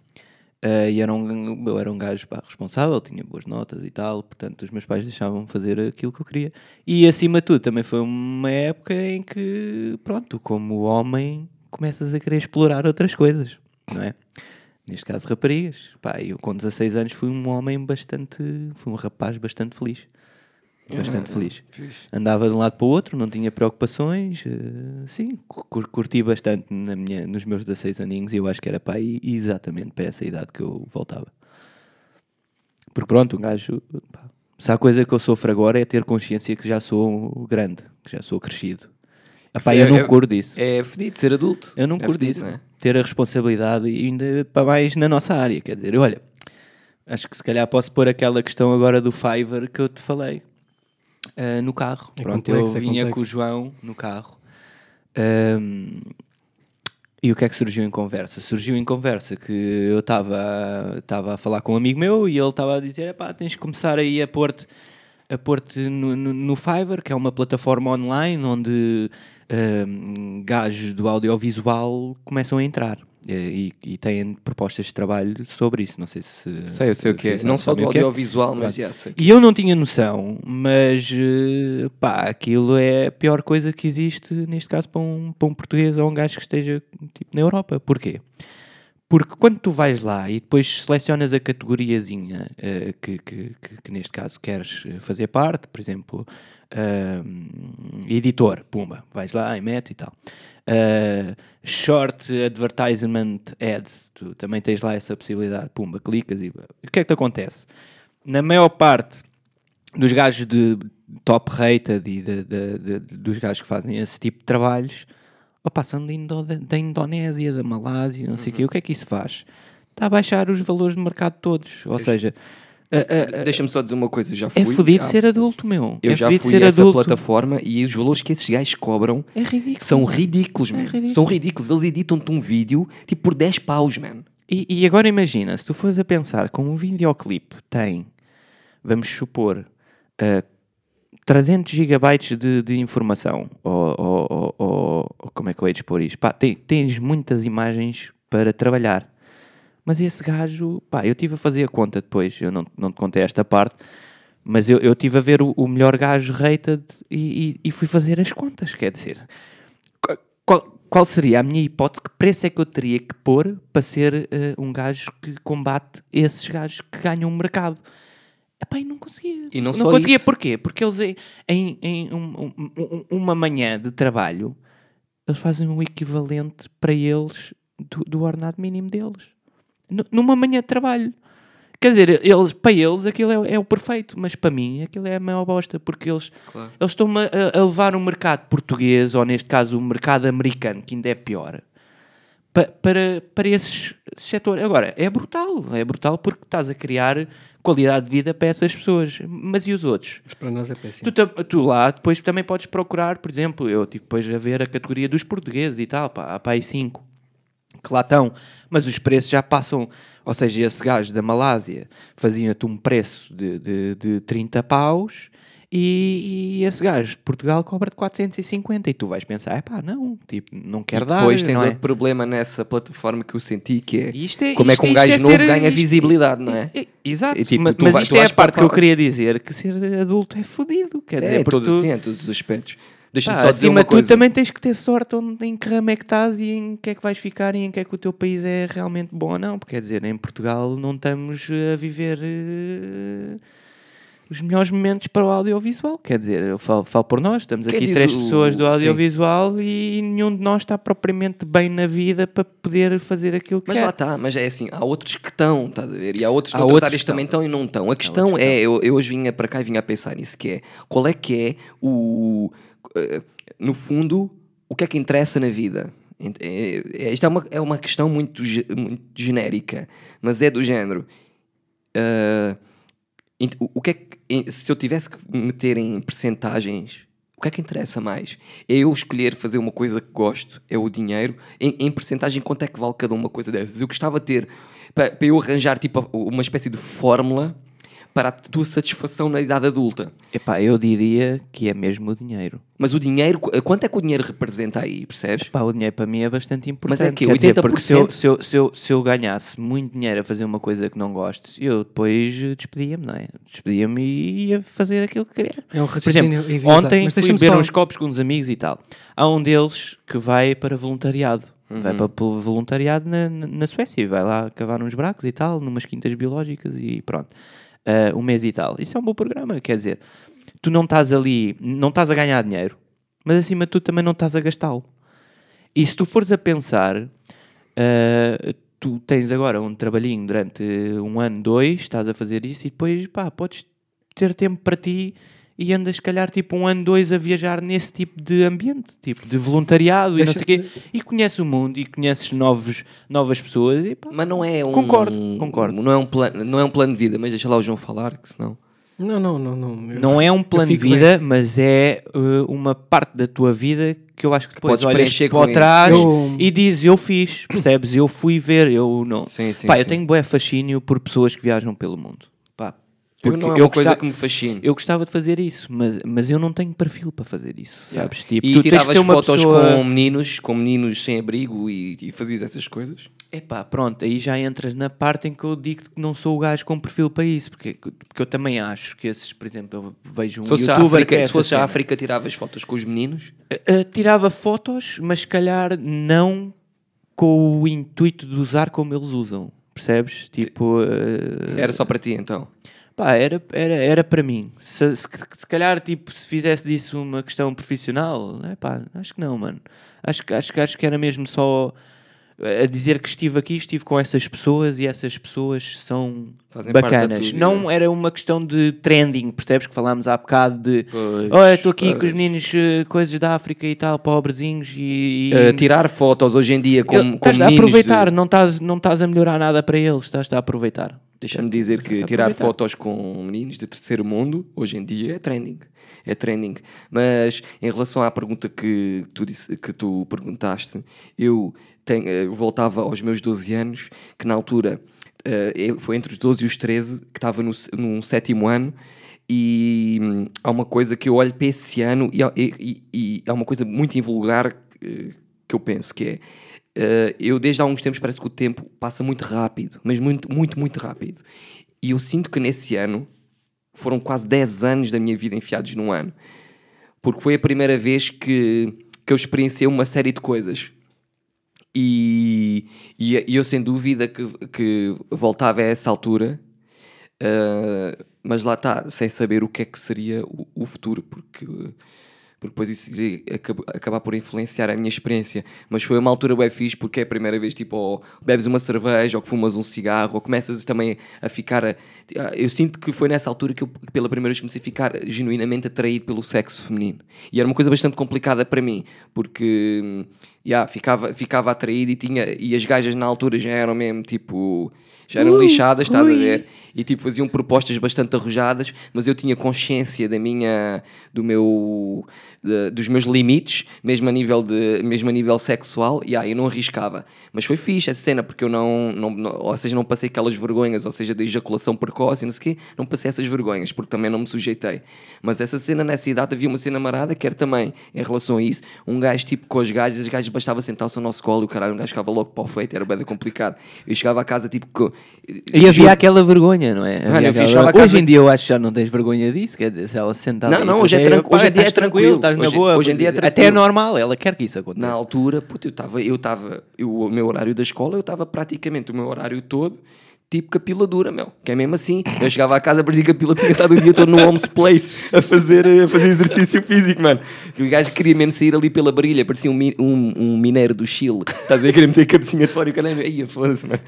Ah, e era um, eu era um gajo pá, responsável, tinha boas notas e tal, portanto os meus pais deixavam fazer aquilo que eu queria. E acima de tudo também foi uma época em que, pronto, como homem, começas a querer explorar outras coisas, não é? Neste caso, raparigas. Pá, eu com 16 anos fui um homem bastante. fui um rapaz bastante feliz. Bastante feliz. Fixe. Andava de um lado para o outro, não tinha preocupações. eh, sim, cur- curti bastante na minha, nos meus 16 aninhos e eu acho que era para aí exatamente para essa idade que eu voltava. Porque pronto, um gajo. Pá, se há coisa que eu sofro agora é ter consciência que já sou grande, que já sou crescido. Epá, eu É- não é- curto disso. É fedido ser adulto. Eu não é curto fedido, isso. não é? Ter a responsabilidade e ainda para mais na nossa área. Quer dizer, olha, acho que se calhar posso pôr aquela questão agora do Fiverr que eu te falei ah, no carro. É Pronto, complexo, eu é vinha complexo. com o João no carro. Ahm, e o que é que surgiu em conversa? Surgiu em conversa que eu estava a falar com um amigo meu e ele estava a dizer: pá, tens de começar aí a pôr-te a pôr-te no, no, no Fiverr, que é uma plataforma online onde um, gajos do audiovisual começam a entrar. E, e têm propostas de trabalho sobre isso. Não sei se. Sei, eu sei o que é. Não só do é. audiovisual, mas já sei. E eu não tinha noção, mas eh, pá, aquilo é a pior coisa que existe, neste caso, para um, para um português ou um gajo que esteja tipo, na Europa. Porquê? Porque quando tu vais lá e depois selecionas a categoriazinha eh, que, que, que, que neste caso queres eh, fazer parte, por exemplo, ahm, editor, pumba, vais lá e mete e tal. Ah, short Advertisement Ads, tu também tens lá essa possibilidade, pumba, clicas e o que é que te acontece? Na maior parte dos gajos de top rated e de- de- de- dos gajos que fazem esse tipo de trabalhos, opa, são da, Indo- da Indonésia, da Malásia, não sei o quê. O que é que isso faz? Está a baixar os valores de mercado todos. Ou seja, a- a- Deixa-me só dizer uma coisa, já fui. é fodido ser adulto, meu. Eu é já fui ser essa adulto. plataforma e os valores que esses gajos cobram É ridículo. são ridículos, É man. ridículo. São ridículos. Eles editam-te um vídeo tipo por 10 paus, man. E, e agora imagina, se tu fores a pensar como um videoclipe tem, vamos supor, ah, 300 gigabytes de, de informação, ou, ou- ou- ou- como é que eu de expor isto? Pá, tem- tens muitas imagens para trabalhar. Mas esse gajo, pá, eu estive a fazer a conta depois, eu não, não te contei esta parte, mas eu eu estive a ver o, o melhor gajo rated e, e- e fui fazer as contas, quer dizer, qual- qual, seria a minha hipótese? Que preço é que eu teria que pôr para ser eh, um gajo que combate esses gajos que ganham o mercado? Epá, e não conseguia. E não não conseguia. isso. Porquê? Porque eles em, em- um- um- um- uma manhã de trabalho, eles fazem o equivalente para eles do, do ordenado mínimo deles. Nu- Numa manhã de trabalho. Quer dizer, eles, para eles aquilo é, é o perfeito, mas para mim aquilo é a maior bosta, porque eles, Claro. eles estão a, a levar o mercado português, ou neste caso o mercado americano, que ainda é pior, pa- para, para esses, esse setor. Agora, é brutal, é brutal porque estás a criar qualidade de vida para essas pessoas. Mas e os outros? Mas para nós é péssimo. Tu, tu lá depois também podes procurar, por exemplo, eu tive depois a ver a categoria dos portugueses e tal, pá, há pá aí 5 que lá estão, mas os preços já passam, ou seja, esse gajo da Malásia fazia-te um preço de, de, de 30 paus e, e esse gajo de Portugal cobra-te 450 e tu vais pensar, é pá, não, tipo, não quero dar, Depois tens é? outro problema nessa plataforma que eu senti que é, isto é- como é isto- que um gajo é novo ser- ganha isto- visibilidade, não é? É, Exato, E, tipo, mas, mas isto é a vais para parte que eu queria dizer, que ser adulto é fodido, quer dizer, É, porque todos, tu, sim, em todos os aspectos. Deixa-me Pá, só dizer acima uma coisa. também tens que ter sorte onde, em que ramo é que estás e em que é que vais ficar e em que é que o teu país é realmente bom ou não. Porque quer dizer, em Portugal não estamos eh, a viver eh, os melhores momentos para o audiovisual. Quer dizer, eu falo, falo por nós, estamos Quem aqui três o- pessoas do sim. audiovisual e nenhum de nós está propriamente bem na vida para poder fazer aquilo que Mas quer. lá está, mas é assim, há outros que estão, estás a ver? E há outros Há noutras outros áreas que também estão e não estão. A questão que é, eu, eu hoje vinha para cá e vinha a pensar nisso, que é, qual é que é o... eh, no fundo, o que é que interessa na vida? É- é- Isto é uma, é uma questão muito, muito genérica, mas é do género... eh, ent- o que é que, se eu tivesse que meter em percentagens, o que é que interessa mais? É eu escolher fazer uma coisa que gosto, é o dinheiro. Em, em percentagem, quanto é que vale cada uma coisa dessas? Eu gostava de ter, para, para eu arranjar tipo, uma espécie de fórmula para a tua satisfação na idade adulta. Epá, eu diria que é mesmo o dinheiro. Mas o dinheiro, qu- quanto é que o dinheiro representa aí, percebes? Pá, o dinheiro para mim é bastante importante. Mas é quê? Quer dizer, 80%? porque se eu, se, eu, se, eu, se eu ganhasse muito dinheiro a fazer uma coisa que não gosto, eu depois eh, despedia-me, não é? Despedia-me e ia fazer aquilo que queria. É um Por exemplo, ontem Mas fui beber só- uns copos com uns amigos e tal. Há um deles que vai para voluntariado. Vai para voluntariado na, na, na Suécia. e Vai lá cavar uns buracos e tal, numas quintas biológicas e pronto. Ah, um mês e tal. Isso é um bom programa. Quer dizer, tu não estás ali, não estás a ganhar dinheiro, mas acima de tudo também não estás a gastá-lo. E se tu fores a pensar, ah, tu tens agora um trabalhinho durante um ano, dois, estás a fazer isso e depois, pá, podes ter tempo para ti e andas, se calhar, tipo um ano, dois a viajar nesse tipo de ambiente, tipo de voluntariado e não sei o quê. E conheces o mundo e conheces novos, novas pessoas e pá, Mas não é um... Concordo, concordo. Não é um, plano, não é um plano de vida, mas deixa lá o João falar, que senão... Não, não, não. Não, eu- Não é um plano de fico bem. vida, mas é uh, uma parte da tua vida que eu acho que depois podes olhas preencher para trás Eu- e dizes eu fiz, percebes? Eu fui ver, eu não. Sim, sim, Pá, eu sim. tenho bué fascínio por pessoas que viajam pelo mundo. Pá, Eu Porque não é uma coisa gostava- que me fascina. Eu gostava de fazer isso, mas, mas eu não tenho perfil para fazer isso, Yeah. sabes? Tipo, e tu tiravas fotos pessoa... com meninos, com meninos sem abrigo e, e fazias essas coisas? Epá, pronto, aí já entras na parte em que eu digo que não sou o gajo com perfil para isso, porque, porque eu também acho que esses, por exemplo, eu vejo um Se youtuber África, que é se fosse a. África, tiravas fotos com os meninos? Uh, tirava fotos, mas se calhar não com o intuito de usar como eles usam, percebes? Tipo, uh, Era só para ti então? Pá, era, era, era para mim. Se, se, se calhar, tipo, se fizesse disso uma questão profissional, é pá, acho que não, mano. Acho, que- acho, acho que era mesmo só a dizer que estive aqui, estive com essas pessoas e essas pessoas são Fazem bacanas. Não era uma questão de trending, percebes? Que falámos há bocado de Pois, olha, estou aqui com os pois. meninos, eh, coisas da África e tal, pobrezinhos e. e- Uh, tirar fotos hoje em dia com, Eu- com estás a aproveitar, de- não estás não estás a melhorar nada para eles, estás a aproveitar. Deixa-me dizer que tirar fotos com meninos de terceiro mundo, hoje em dia, é trending. É trending. Mas em relação à pergunta que tu, disse, que tu perguntaste, eu, tenho, eh, eu voltava aos meus 12 anos, que na altura eu- foi entre os 12 e os 13, que estava no, num sétimo ano, e hum, há uma coisa que eu olho para esse ano e, há- e- e- e há uma coisa muito invulgar eh, que eu penso que é eh, eu desde há alguns tempos parece que o tempo passa muito rápido, mas muito, muito, muito rápido. E eu sinto que nesse ano foram quase 10 anos da minha vida enfiados num ano. Porque foi a primeira vez que, que eu experienciei uma série de coisas. E, e, e eu, sem dúvida, que, que voltava a essa altura, uh, mas lá está, sem saber o que é que seria o, o futuro, porque, porque depois isso acab- acabar por influenciar a minha experiência. Mas foi uma altura bem fixe, porque é a primeira vez, tipo, ou bebes uma cerveja, ou que fumas um cigarro, ou começas também a ficar. a- eu sinto que foi nessa altura que eu, pela primeira vez, comecei a ficar genuinamente atraído pelo sexo feminino. E era uma coisa bastante complicada para mim, porque. yeah, ficava, ficava atraído e, tinha, e as gajas na altura já eram mesmo tipo. Já eram lixadas, estás a ver? E tipo faziam propostas bastante arrojadas, mas eu tinha consciência da minha, do meu, de- dos meus limites, mesmo a nível, de, mesmo a nível sexual, e aí eu não arriscava. Mas foi fixe essa cena, porque eu não, não, não- ou seja, não passei aquelas vergonhas, ou seja, da ejaculação precoce e não sei o quê, não passei essas vergonhas, porque também não me sujeitei. Mas essa cena, nessa idade, havia uma cena marada, que era também, em relação a isso, um gajo tipo com gajas, as gajas bastava sentar-se ao nosso colo e o caralho, um gajo ficava logo para o feito, era bem complicado. Eu chegava a casa tipo. Com, E havia Juro- aquela vergonha, não é? Mano, Havia eu aquela- Hoje em dia eu acho que já não tens vergonha disso, quer dizer, se ela sentada Não, não, hoje é até- tran- hoje em dia é estás tranquilo, estás na hoje- boa. hoje em dia é Até é normal, ela quer que isso aconteça. Na altura, puto, eu estava, eu estava, o meu horário da escola, eu estava praticamente o meu horário todo, tipo capila dura, meu. Que é mesmo assim. Eu chegava à casa, parecia que a pila tinha estado o dia todo no Homes Place a fazer, a fazer exercício físico, mano. Que o gajo queria mesmo sair ali pela brilha, parecia um, um, um mineiro do Chile. Estás a ver? Queria meter a cabecinha de fora e o caralho, ia foda-se, mano.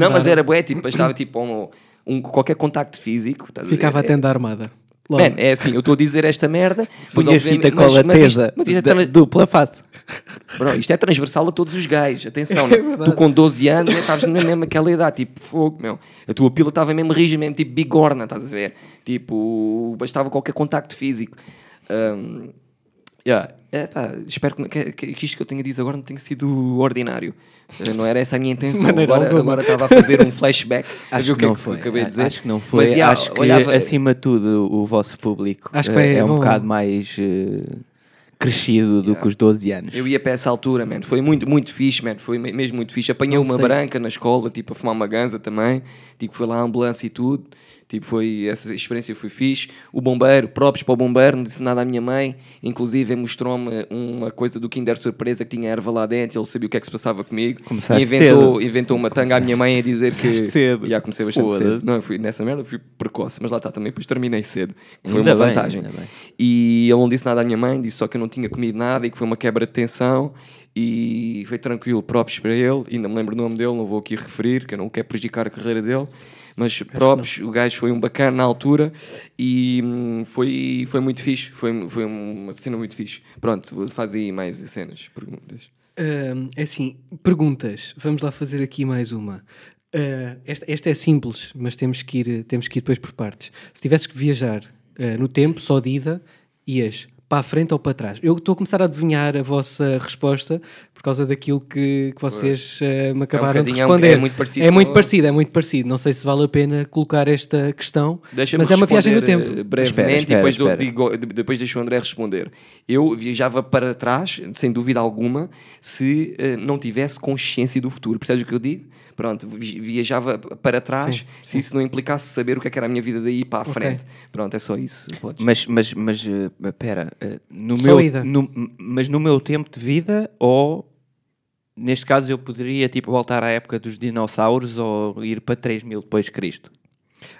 Não, mas era bué, tipo, estava tipo um, um- qualquer contacto físico. a? Ficava a É- tenda armada. Logo. Man, é assim, eu estou a dizer esta merda. mas Punhas fita cola mas- mas isto- mas isto é tra- dupla face. Bro, isto é transversal a todos os gajos. Atenção, É né? verdade. tu com 12 anos né, estavas na mesma aquela idade, tipo fogo, meu. A tua pila estava mesmo rija, mesmo tipo bigorna, estás a ver? Tipo, bastava qualquer contacto físico. Um, yeah. É, pá, espero que, que, que isto que eu tenha dito agora não tenha sido ordinário. Eh, Não era essa a minha intenção. Agora, agora estava a fazer um flashback. Acho que não é foi. eu acabei de dizer. Acho que não foi. Mas, yeah, acho que, olhava- acima de tudo, o vosso público Acho que vai- é um bocado mais eh, crescido do que os 12 anos. Eu ia para essa altura, man. Foi muito, muito fixe, man. Foi me- mesmo muito fixe. Apanhei Não uma sei. branca na escola, tipo, a fumar uma ganza também. Tipo, foi lá a ambulância e tudo. Tipo, foi... Essa experiência foi fixe. O bombeiro, próprios para o bombeiro, não disse nada à minha mãe. Inclusive, mostrou-me uma coisa do Kinder Surpresa que tinha erva lá dentro. Ele sabia o que é que se passava comigo. Começaste inventou, cedo. inventou uma tanga à minha mãe a dizer que... Começaste cedo. Já comecei bastante Foda-se. cedo. Não, fui, nessa merda fui precoce. Mas lá está também, depois terminei cedo. que Foi Ainda uma bem, vantagem. E ele não disse nada à minha mãe, disse só que eu não tinha comido nada e que foi uma quebra de tensão. E foi tranquilo, próprios para ele. Ainda me lembro do nome dele, não vou aqui referir, que eu não quero prejudicar a carreira dele. Mas próprios, o gajo foi um bacana na altura e hum, foi, foi muito fixe. Foi, foi uma cena muito fixe. Pronto, faz aí mais cenas, perguntas. É assim, perguntas. Vamos lá fazer aqui mais uma. Ah, esta, esta é simples, mas temos que, ir, temos que ir depois por partes. Se tivesses que viajar ah, no tempo, só de ida, ias para a frente ou para trás? Eu estou a começar a adivinhar a vossa resposta por causa daquilo que, que vocês eh, me acabaram de é um- responder. é muito parecido É muito com- parecido, é muito parecido. Não sei se vale a pena colocar esta questão, Deixa-me mas é uma viagem no tempo. eh, Brevemente, Espera, espera, e depois, espera. digo- de- depois deixo o André responder. Eu viajava para trás, sem dúvida alguma, se eh, não tivesse consciência do futuro. Percebes o que eu digo? Pronto, vi- viajava para trás Sim, se isso não implicasse saber o que, é que era a minha vida daí para a Ok. frente. Pronto, é só isso. Podes. Mas, mas, mas, eh, pera, eh, no Só meu, ida. no- mas no meu tempo de vida, ou neste caso eu poderia tipo, voltar à época dos dinossauros ou ir para 3 mil depois de Cristo?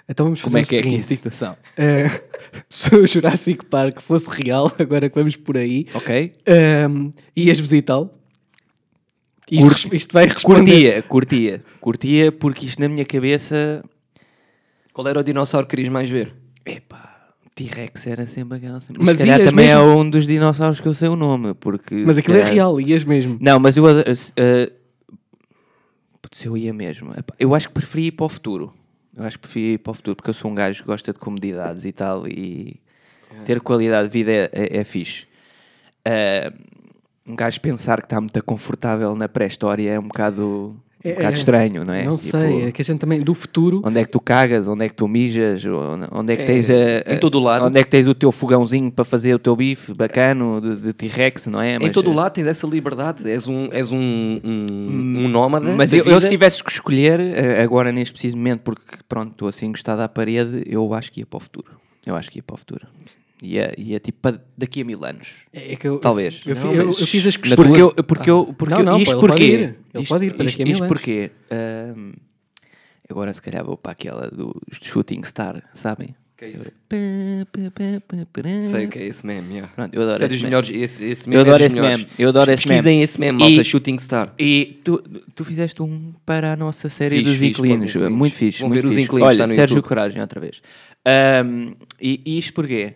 Então vamos Como fazer é que o é aqui a situação? Eh, se o Jurassic Park fosse real, agora que vamos por aí, Ok? ehm, ias visitá-lo? Isto, Curti- isto vai responder. Curtia, curtia, curtia, porque isto na minha cabeça, Qual era o dinossauro que querias mais ver? epá, T-Rex era sempre aquela. Mas Mas se calhar também mesmo? é um dos dinossauros que eu sei o nome, porque. Mas aquilo é calhar- real, ias mesmo. Não, mas eu. eh, putz, eu ia mesmo. Epá, Eu acho que preferia ir para o futuro. Eu acho que preferia ir para o futuro, porque eu sou um gajo que gosta de comodidades e tal, e ter qualidade de vida é, é, é fixe. Eh, um gajo pensar que está muito confortável na pré-história é um bocado, um É- bocado é- estranho, não é? Não Tipo, sei, é que a gente também, do futuro, Onde é que tu cagas, onde é que tu mijas, onde é que É, tens a, em todo o lado. Onde é que tens o teu fogãozinho para fazer o teu bife bacano de, de T-Rex, não é? em Mas, todo o eh, lado tens essa liberdade. És um, és um, um, um nómada. Mas eu, eu se tivesse que escolher, eh, agora neste preciso momento, porque pronto, estou assim encostado à parede, eu acho que ia para o futuro. Eu acho que ia para o futuro. Ia, ia tipo para daqui a mil anos. é que eu, Talvez. Eu, eu- eu fiz as questões. Porque eu, porque eu, porque Não, eu- não, isto pô, ele pode porquê? ir. Ele Isto- pode ir para isto- daqui a mil Isto anos. porquê? Ahm, agora se calhar vou para aquela do Shooting Star, sabem? Que é isso? Sei o que é esse meme. yeah. Pronto, eu adoro Esse é esse dos meme. melhores. Esse, esse Eu meme é adoro dos esse melhores. meme, eu adoro esse Pesquisem meme. esse meme, malta. E- Shooting Star. E tu, tu fizeste um para a nossa série Fiz, dos fiz, os inquilinos. Muito fixe. Vão muito ver os fixe. inquilinos, Olha, está no Sérgio YouTube. Coragem, outra vez. Ahm, e, e isto porquê?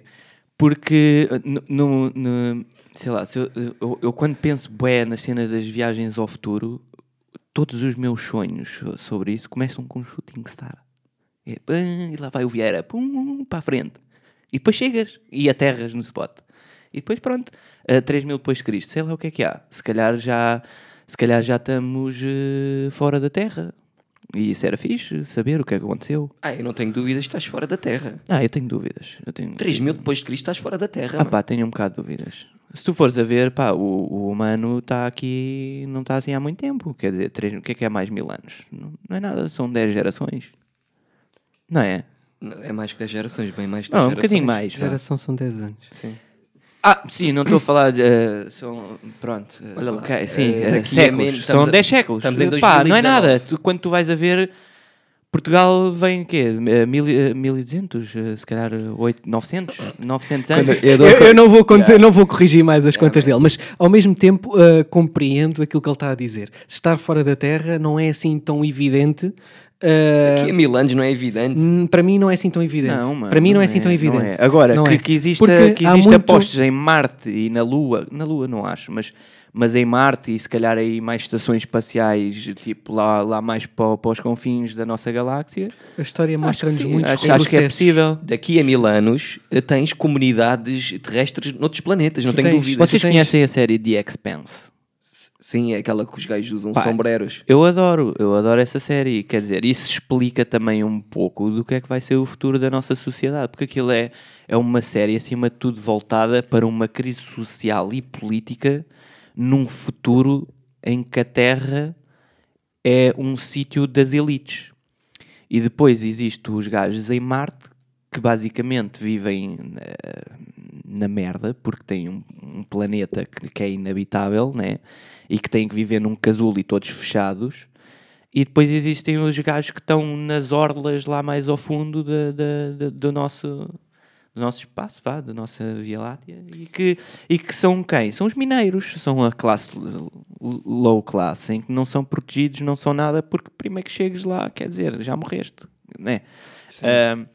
Porque, no, no- no- sei lá, se eu, eu, eu quando penso bué na cena das viagens ao futuro, todos os meus sonhos sobre isso começam com um shooting star. É, pã, e lá vai o Vieira, pum, para a frente. E depois chegas e aterras no spot. E depois pronto, a 3 mil depois de Cristo, sei lá o que é que há. Se calhar já, se calhar já estamos eh, fora da Terra. E isso era fixe, saber o que é que aconteceu. Ah, eu não tenho dúvidas que estás fora da Terra. Ah, eu tenho dúvidas. Eu tenho... 3 mil depois de Cristo estás fora da Terra. Ah mano. pá, tenho um bocado de dúvidas. Se tu fores a ver, pá, o, o humano está aqui, não está assim há muito tempo. Quer dizer, três, o que é que é mais mil anos? Não, não é nada, são 10 gerações. Não é? É mais que 10 gerações, bem mais que 10 Não, um gerações. bocadinho mais. vá. Geração são 10 anos. Sim. Ah, sim, não estou a falar de. eh, são, pronto. eh, Olha lá, ok, sim, daqui a séculos. são estamos a- 10 séculos. estamos em Pá, não é 2019. nada. Tu, quando tu vais a ver. Portugal vem o quê? Eh, mil, eh, 1200? eh, Se calhar 8, 900? 900 anos? Eu, eu não, vou contar- eu não vou corrigir mais as contas dele, mas ao mesmo tempo ah, compreendo aquilo que ele está a dizer. Estar fora da Terra não é assim tão evidente. Daqui a mil anos não é evidente. hum, para mim não é assim tão evidente. Não, mano, para mim não, é assim tão não evidente. é. Agora, Não que, é. que que muito- postos em Marte e na Lua, na Lua não acho, mas, mas em Marte e se calhar aí mais estações espaciais, tipo lá, lá mais para, para os confins da nossa galáxia, A história mostra-nos muitos acho, acho que é possível. Daqui a mil anos eh, tens comunidades terrestres noutros planetas, não Tu tenho tens- dúvidas. Vocês tens- conhecem a série The Expanse? Sim, é aquela que os gajos usam Pá, sombreros. Eu adoro, eu adoro essa série. Quer dizer, isso explica também um pouco do que é que vai ser o futuro da nossa sociedade, porque aquilo é, é uma série, acima de tudo, voltada para uma crise social e política num futuro em que a Terra é um sítio das elites. E depois existem os gajos em Marte que basicamente vivem eh, na merda porque têm um, um planeta que, que é inabitável né? E que têm que viver num casulo e todos fechados. E depois existem os gajos que estão nas orlas lá mais ao fundo da- da- da- do, nosso, do nosso espaço, vá, da nossa Via Láctea, e que, e que são quem? São os mineiros, são a classe low class, em que não são protegidos, não são nada, porque primeiro que chegues lá, quer dizer, já morreste, né? Eu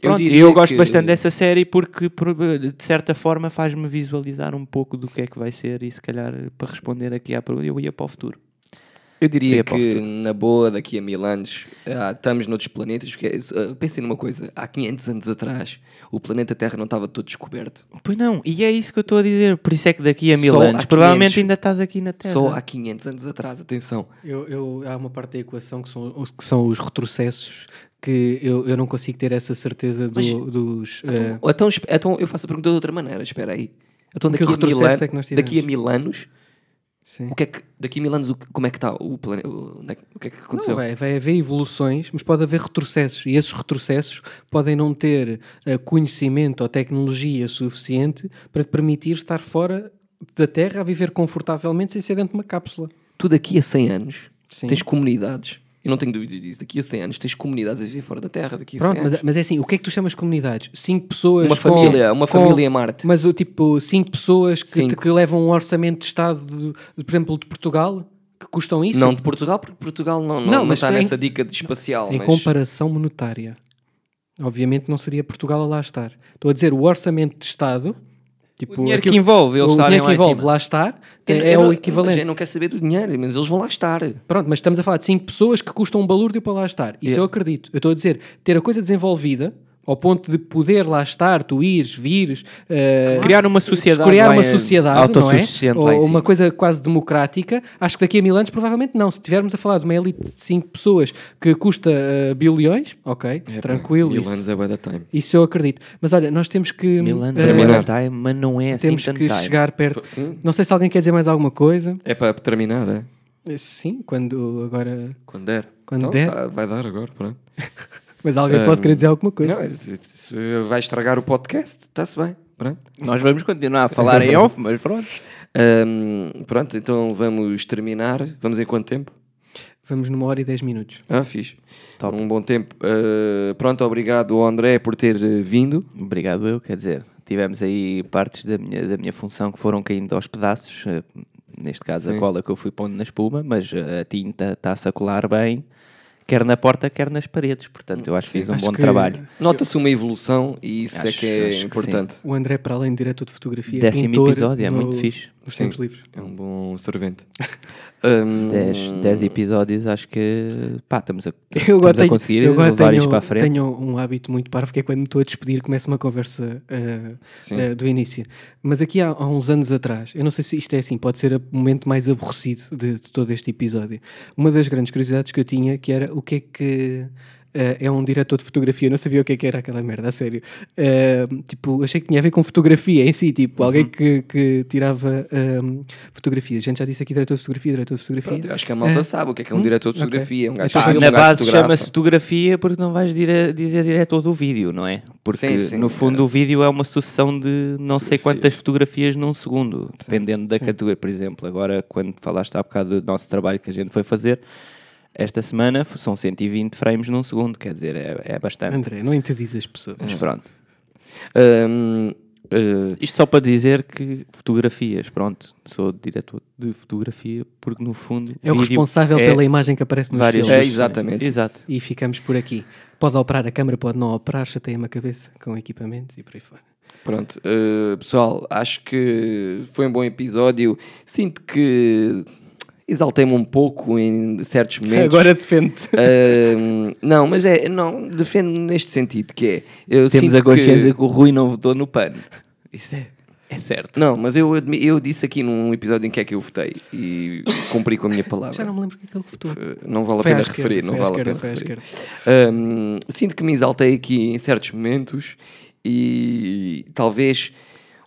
pronto, eu, diria gosto que- bastante dessa série porque, por- de certa forma, faz-me visualizar um pouco do que é que vai ser e, se calhar, para responder aqui à pergunta, eu ia para o futuro. Eu diria que, futuro. na boa, daqui a mil anos, ah, estamos noutros planetas. Porque, ah, pensem numa coisa: há 500 anos atrás, o planeta Terra não estava todo descoberto. Pois não, e é isso que eu estou a dizer. Por isso é que daqui a mil Só anos, há provavelmente 500. ainda estás aqui na Terra. Só há 500 anos atrás, atenção. Eu, eu- há uma parte da equação que são, os- que são os retrocessos que eu, eu não consigo ter essa certeza do- Mas- dos. eh, Ou Então, então eu faço a pergunta de outra maneira, espera aí. Então, Que daqui a, mil retrocesso anos, é que nós daqui a mil anos, sim. o que é que, daqui a mil anos, o como é que está o planeta? O, é que- o que é que aconteceu? Não, vai, vai haver evoluções, mas pode haver retrocessos. E esses retrocessos podem não ter eh, conhecimento ou tecnologia suficiente para te permitir estar fora da Terra a viver confortavelmente sem ser dentro de uma cápsula. tu daqui a 100 anos Sim. tens comunidades. Eu não tenho dúvida disso. Daqui a 100 anos tens comunidades a viver fora da Terra. Daqui a 100 Pronto, mas, anos. mas é assim, o que é que tu chamas de comunidades? Cinco pessoas Uma com- família, uma com- família em Marte. Mas o tipo, cinco pessoas que, Cinco. que levam um orçamento de Estado, de, de, por exemplo, de Portugal, que custam isso? Não de Portugal, porque Portugal não, não, Não, não mas está em- nessa dica de espacial. Em mas... comparação monetária. Obviamente não seria Portugal a lá estar. Estou a dizer, o orçamento de Estado, tipo, O dinheiro aquilo- que envolve, eles o dinheiro que envolve lá estar é, é o equivalente. Mas eu não quero saber do dinheiro, mas eles vão lá estar. Pronto, mas estamos a falar de cinco pessoas que custam um balúrdio para lá estar. Isso Yeah. eu acredito. Eu estou a dizer, ter a coisa desenvolvida ao ponto de poder lá estar, tu ires, vires, eh, Criar uma sociedade criar uma em- sociedade, não é? Ou uma coisa quase democrática. Acho que daqui a mil anos provavelmente não. Se estivermos a falar de uma elite de cinco pessoas que custa eh, bilhões, ok, tranquilo. Mil isso, anos é da time. isso eu acredito. Mas olha, nós temos que Mil anos eh, é Terminar. muito time, mas não é assim temos tanto que time. chegar perto. Sim. Não sei se alguém quer dizer mais alguma coisa. É para terminar, é? Eh, Sim, quando agora. Quando der. Quando Então, der. tá, vai dar agora, pronto. Mas alguém pode Um, querer dizer alguma coisa. Não, se, se vai estragar o podcast, está-se bem. Pronto. Nós vamos continuar a falar em off, mas pronto. Ahm, pronto, então vamos terminar. Vamos em quanto tempo? Vamos numa hora e dez minutos. Ah, fixe. Um bom tempo. Ah, pronto, obrigado ao André por ter eh, vindo. Obrigado eu, quer dizer, tivemos aí partes da minha, da minha função que foram caindo aos pedaços, eh, neste caso Sim. a cola que eu fui pondo na espuma, mas eh, a tinta está-se a colar bem, quer na porta, quer nas paredes, portanto eu acho que fiz um Acho bom que trabalho. Nota-se uma evolução e isso é Acho- que é acho que importante. O André, para além de diretor de fotografia, Décimo pintor episódio, é no- muito fixe. Sim. tempos livres. É um bom servente. Ahm, 10 episódios, acho que pá, estamos a, Eu estamos agora a tenho, conseguir eu agora levar tenho, isto para a frente. tenho um hábito muito parvo que é quando me estou a despedir começa uma conversa uh, Sim. uh, do início. Mas aqui há, há uns anos atrás, eu não sei se isto é assim, pode ser o momento mais aborrecido de, de todo este episódio. Uma das grandes curiosidades que eu tinha que era o que é que uh, é um diretor de fotografia. Eu não sabia o que é que era aquela merda, a sério. Uh, tipo, achei que tinha a ver com fotografia em si, tipo, alguém Uhum. que, que tirava um, fotografias. A gente já disse aqui diretor de fotografia, diretor de fotografia. Pronto, acho que a malta É. sabe o que é que é um diretor de fotografia. É um gajo Pá, filma, na um base chama-se fotografia porque não vais dire- dizer diretor do vídeo, não é? Porque Sim, sim, no fundo é. o vídeo é uma sucessão de não sei quantas fotografias num segundo, dependendo da categoria. Por exemplo, agora quando falaste há bocado do nosso trabalho que a gente foi fazer, esta semana são 120 frames num segundo, quer dizer, é, é bastante. André, não entendis as pessoas. Mas pronto. Ahm, ah, Isto só para dizer que fotografias, pronto, sou diretor de fotografia porque no fundo É o responsável é pela imagem que aparece nos várias filmes. É, exatamente. Exato. E ficamos por aqui. Pode operar a câmera, pode não operar, chateia-me a cabeça com equipamentos e por aí fora. Pronto, uh, pessoal, acho que foi um bom episódio. Sinto que exaltei-me um pouco em certos momentos. Agora defende. Uh, não, mas é, não, defendo neste sentido que é. Eu Temos sinto a consciência que... que... o Rui não votou no pano. Isso é, é certo. Não, mas eu, eu disse aqui num episódio em que é que eu votei e cumpri com a minha palavra. Já não me lembro o que é que ele votou. Não vale a Foi pena esquerda, referir, não vale a pena referir. Sinto que me exaltei aqui em certos momentos e talvez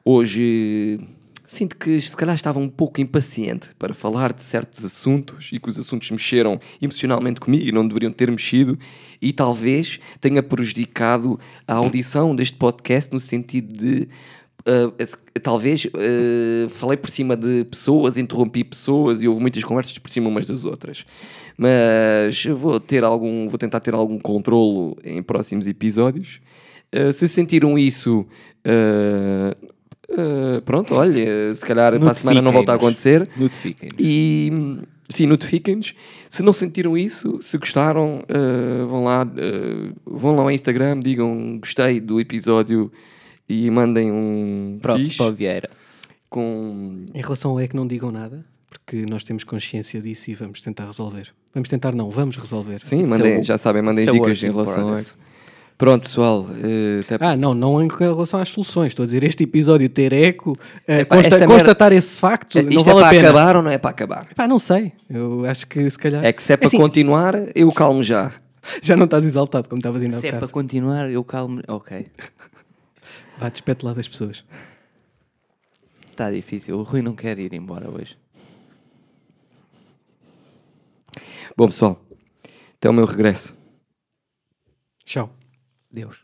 hoje sinto que se calhar estava um pouco impaciente para falar de certos assuntos e que os assuntos mexeram emocionalmente comigo e não deveriam ter mexido e talvez tenha prejudicado a audição deste podcast no sentido de Uh, talvez uh, falei por cima de pessoas, interrompi pessoas e houve muitas conversas por cima umas das outras. Mas vou ter algum, vou tentar ter algum controlo em próximos episódios. Uh, se sentiram isso, uh, uh, pronto, olha, se calhar para a semana não volta a acontecer. Notifiquem-nos. E sim, notifiquem-nos. Se não sentiram isso, se gostaram, uh, vão lá, uh, vão lá ao Instagram, digam gostei do episódio e mandem um Pronto, fixe para o Vieira. com Em relação ao é que não digam nada, porque nós temos consciência disso e vamos tentar resolver. Vamos tentar, não, vamos resolver. Sim, mandem, já sabem, mandem isso dicas em relação a. progress. Pronto, pessoal. eh, até Ah, não, não em relação às soluções. Estou a dizer, este episódio ter eco, eh, Epá, consta- constatar esse facto, não Isto vale é a para pena. acabar ou não é para acabar? Pá, não sei. Eu acho que se calhar. É que se é para assim, continuar, eu calmo já. Já não estás exaltado como estavas ainda Se é para continuar, eu calmo. Ok. Vá, despete lá das pessoas. Está difícil. O Rui não quer ir embora hoje. Bom, pessoal, até o meu regresso. Tchau. Deus.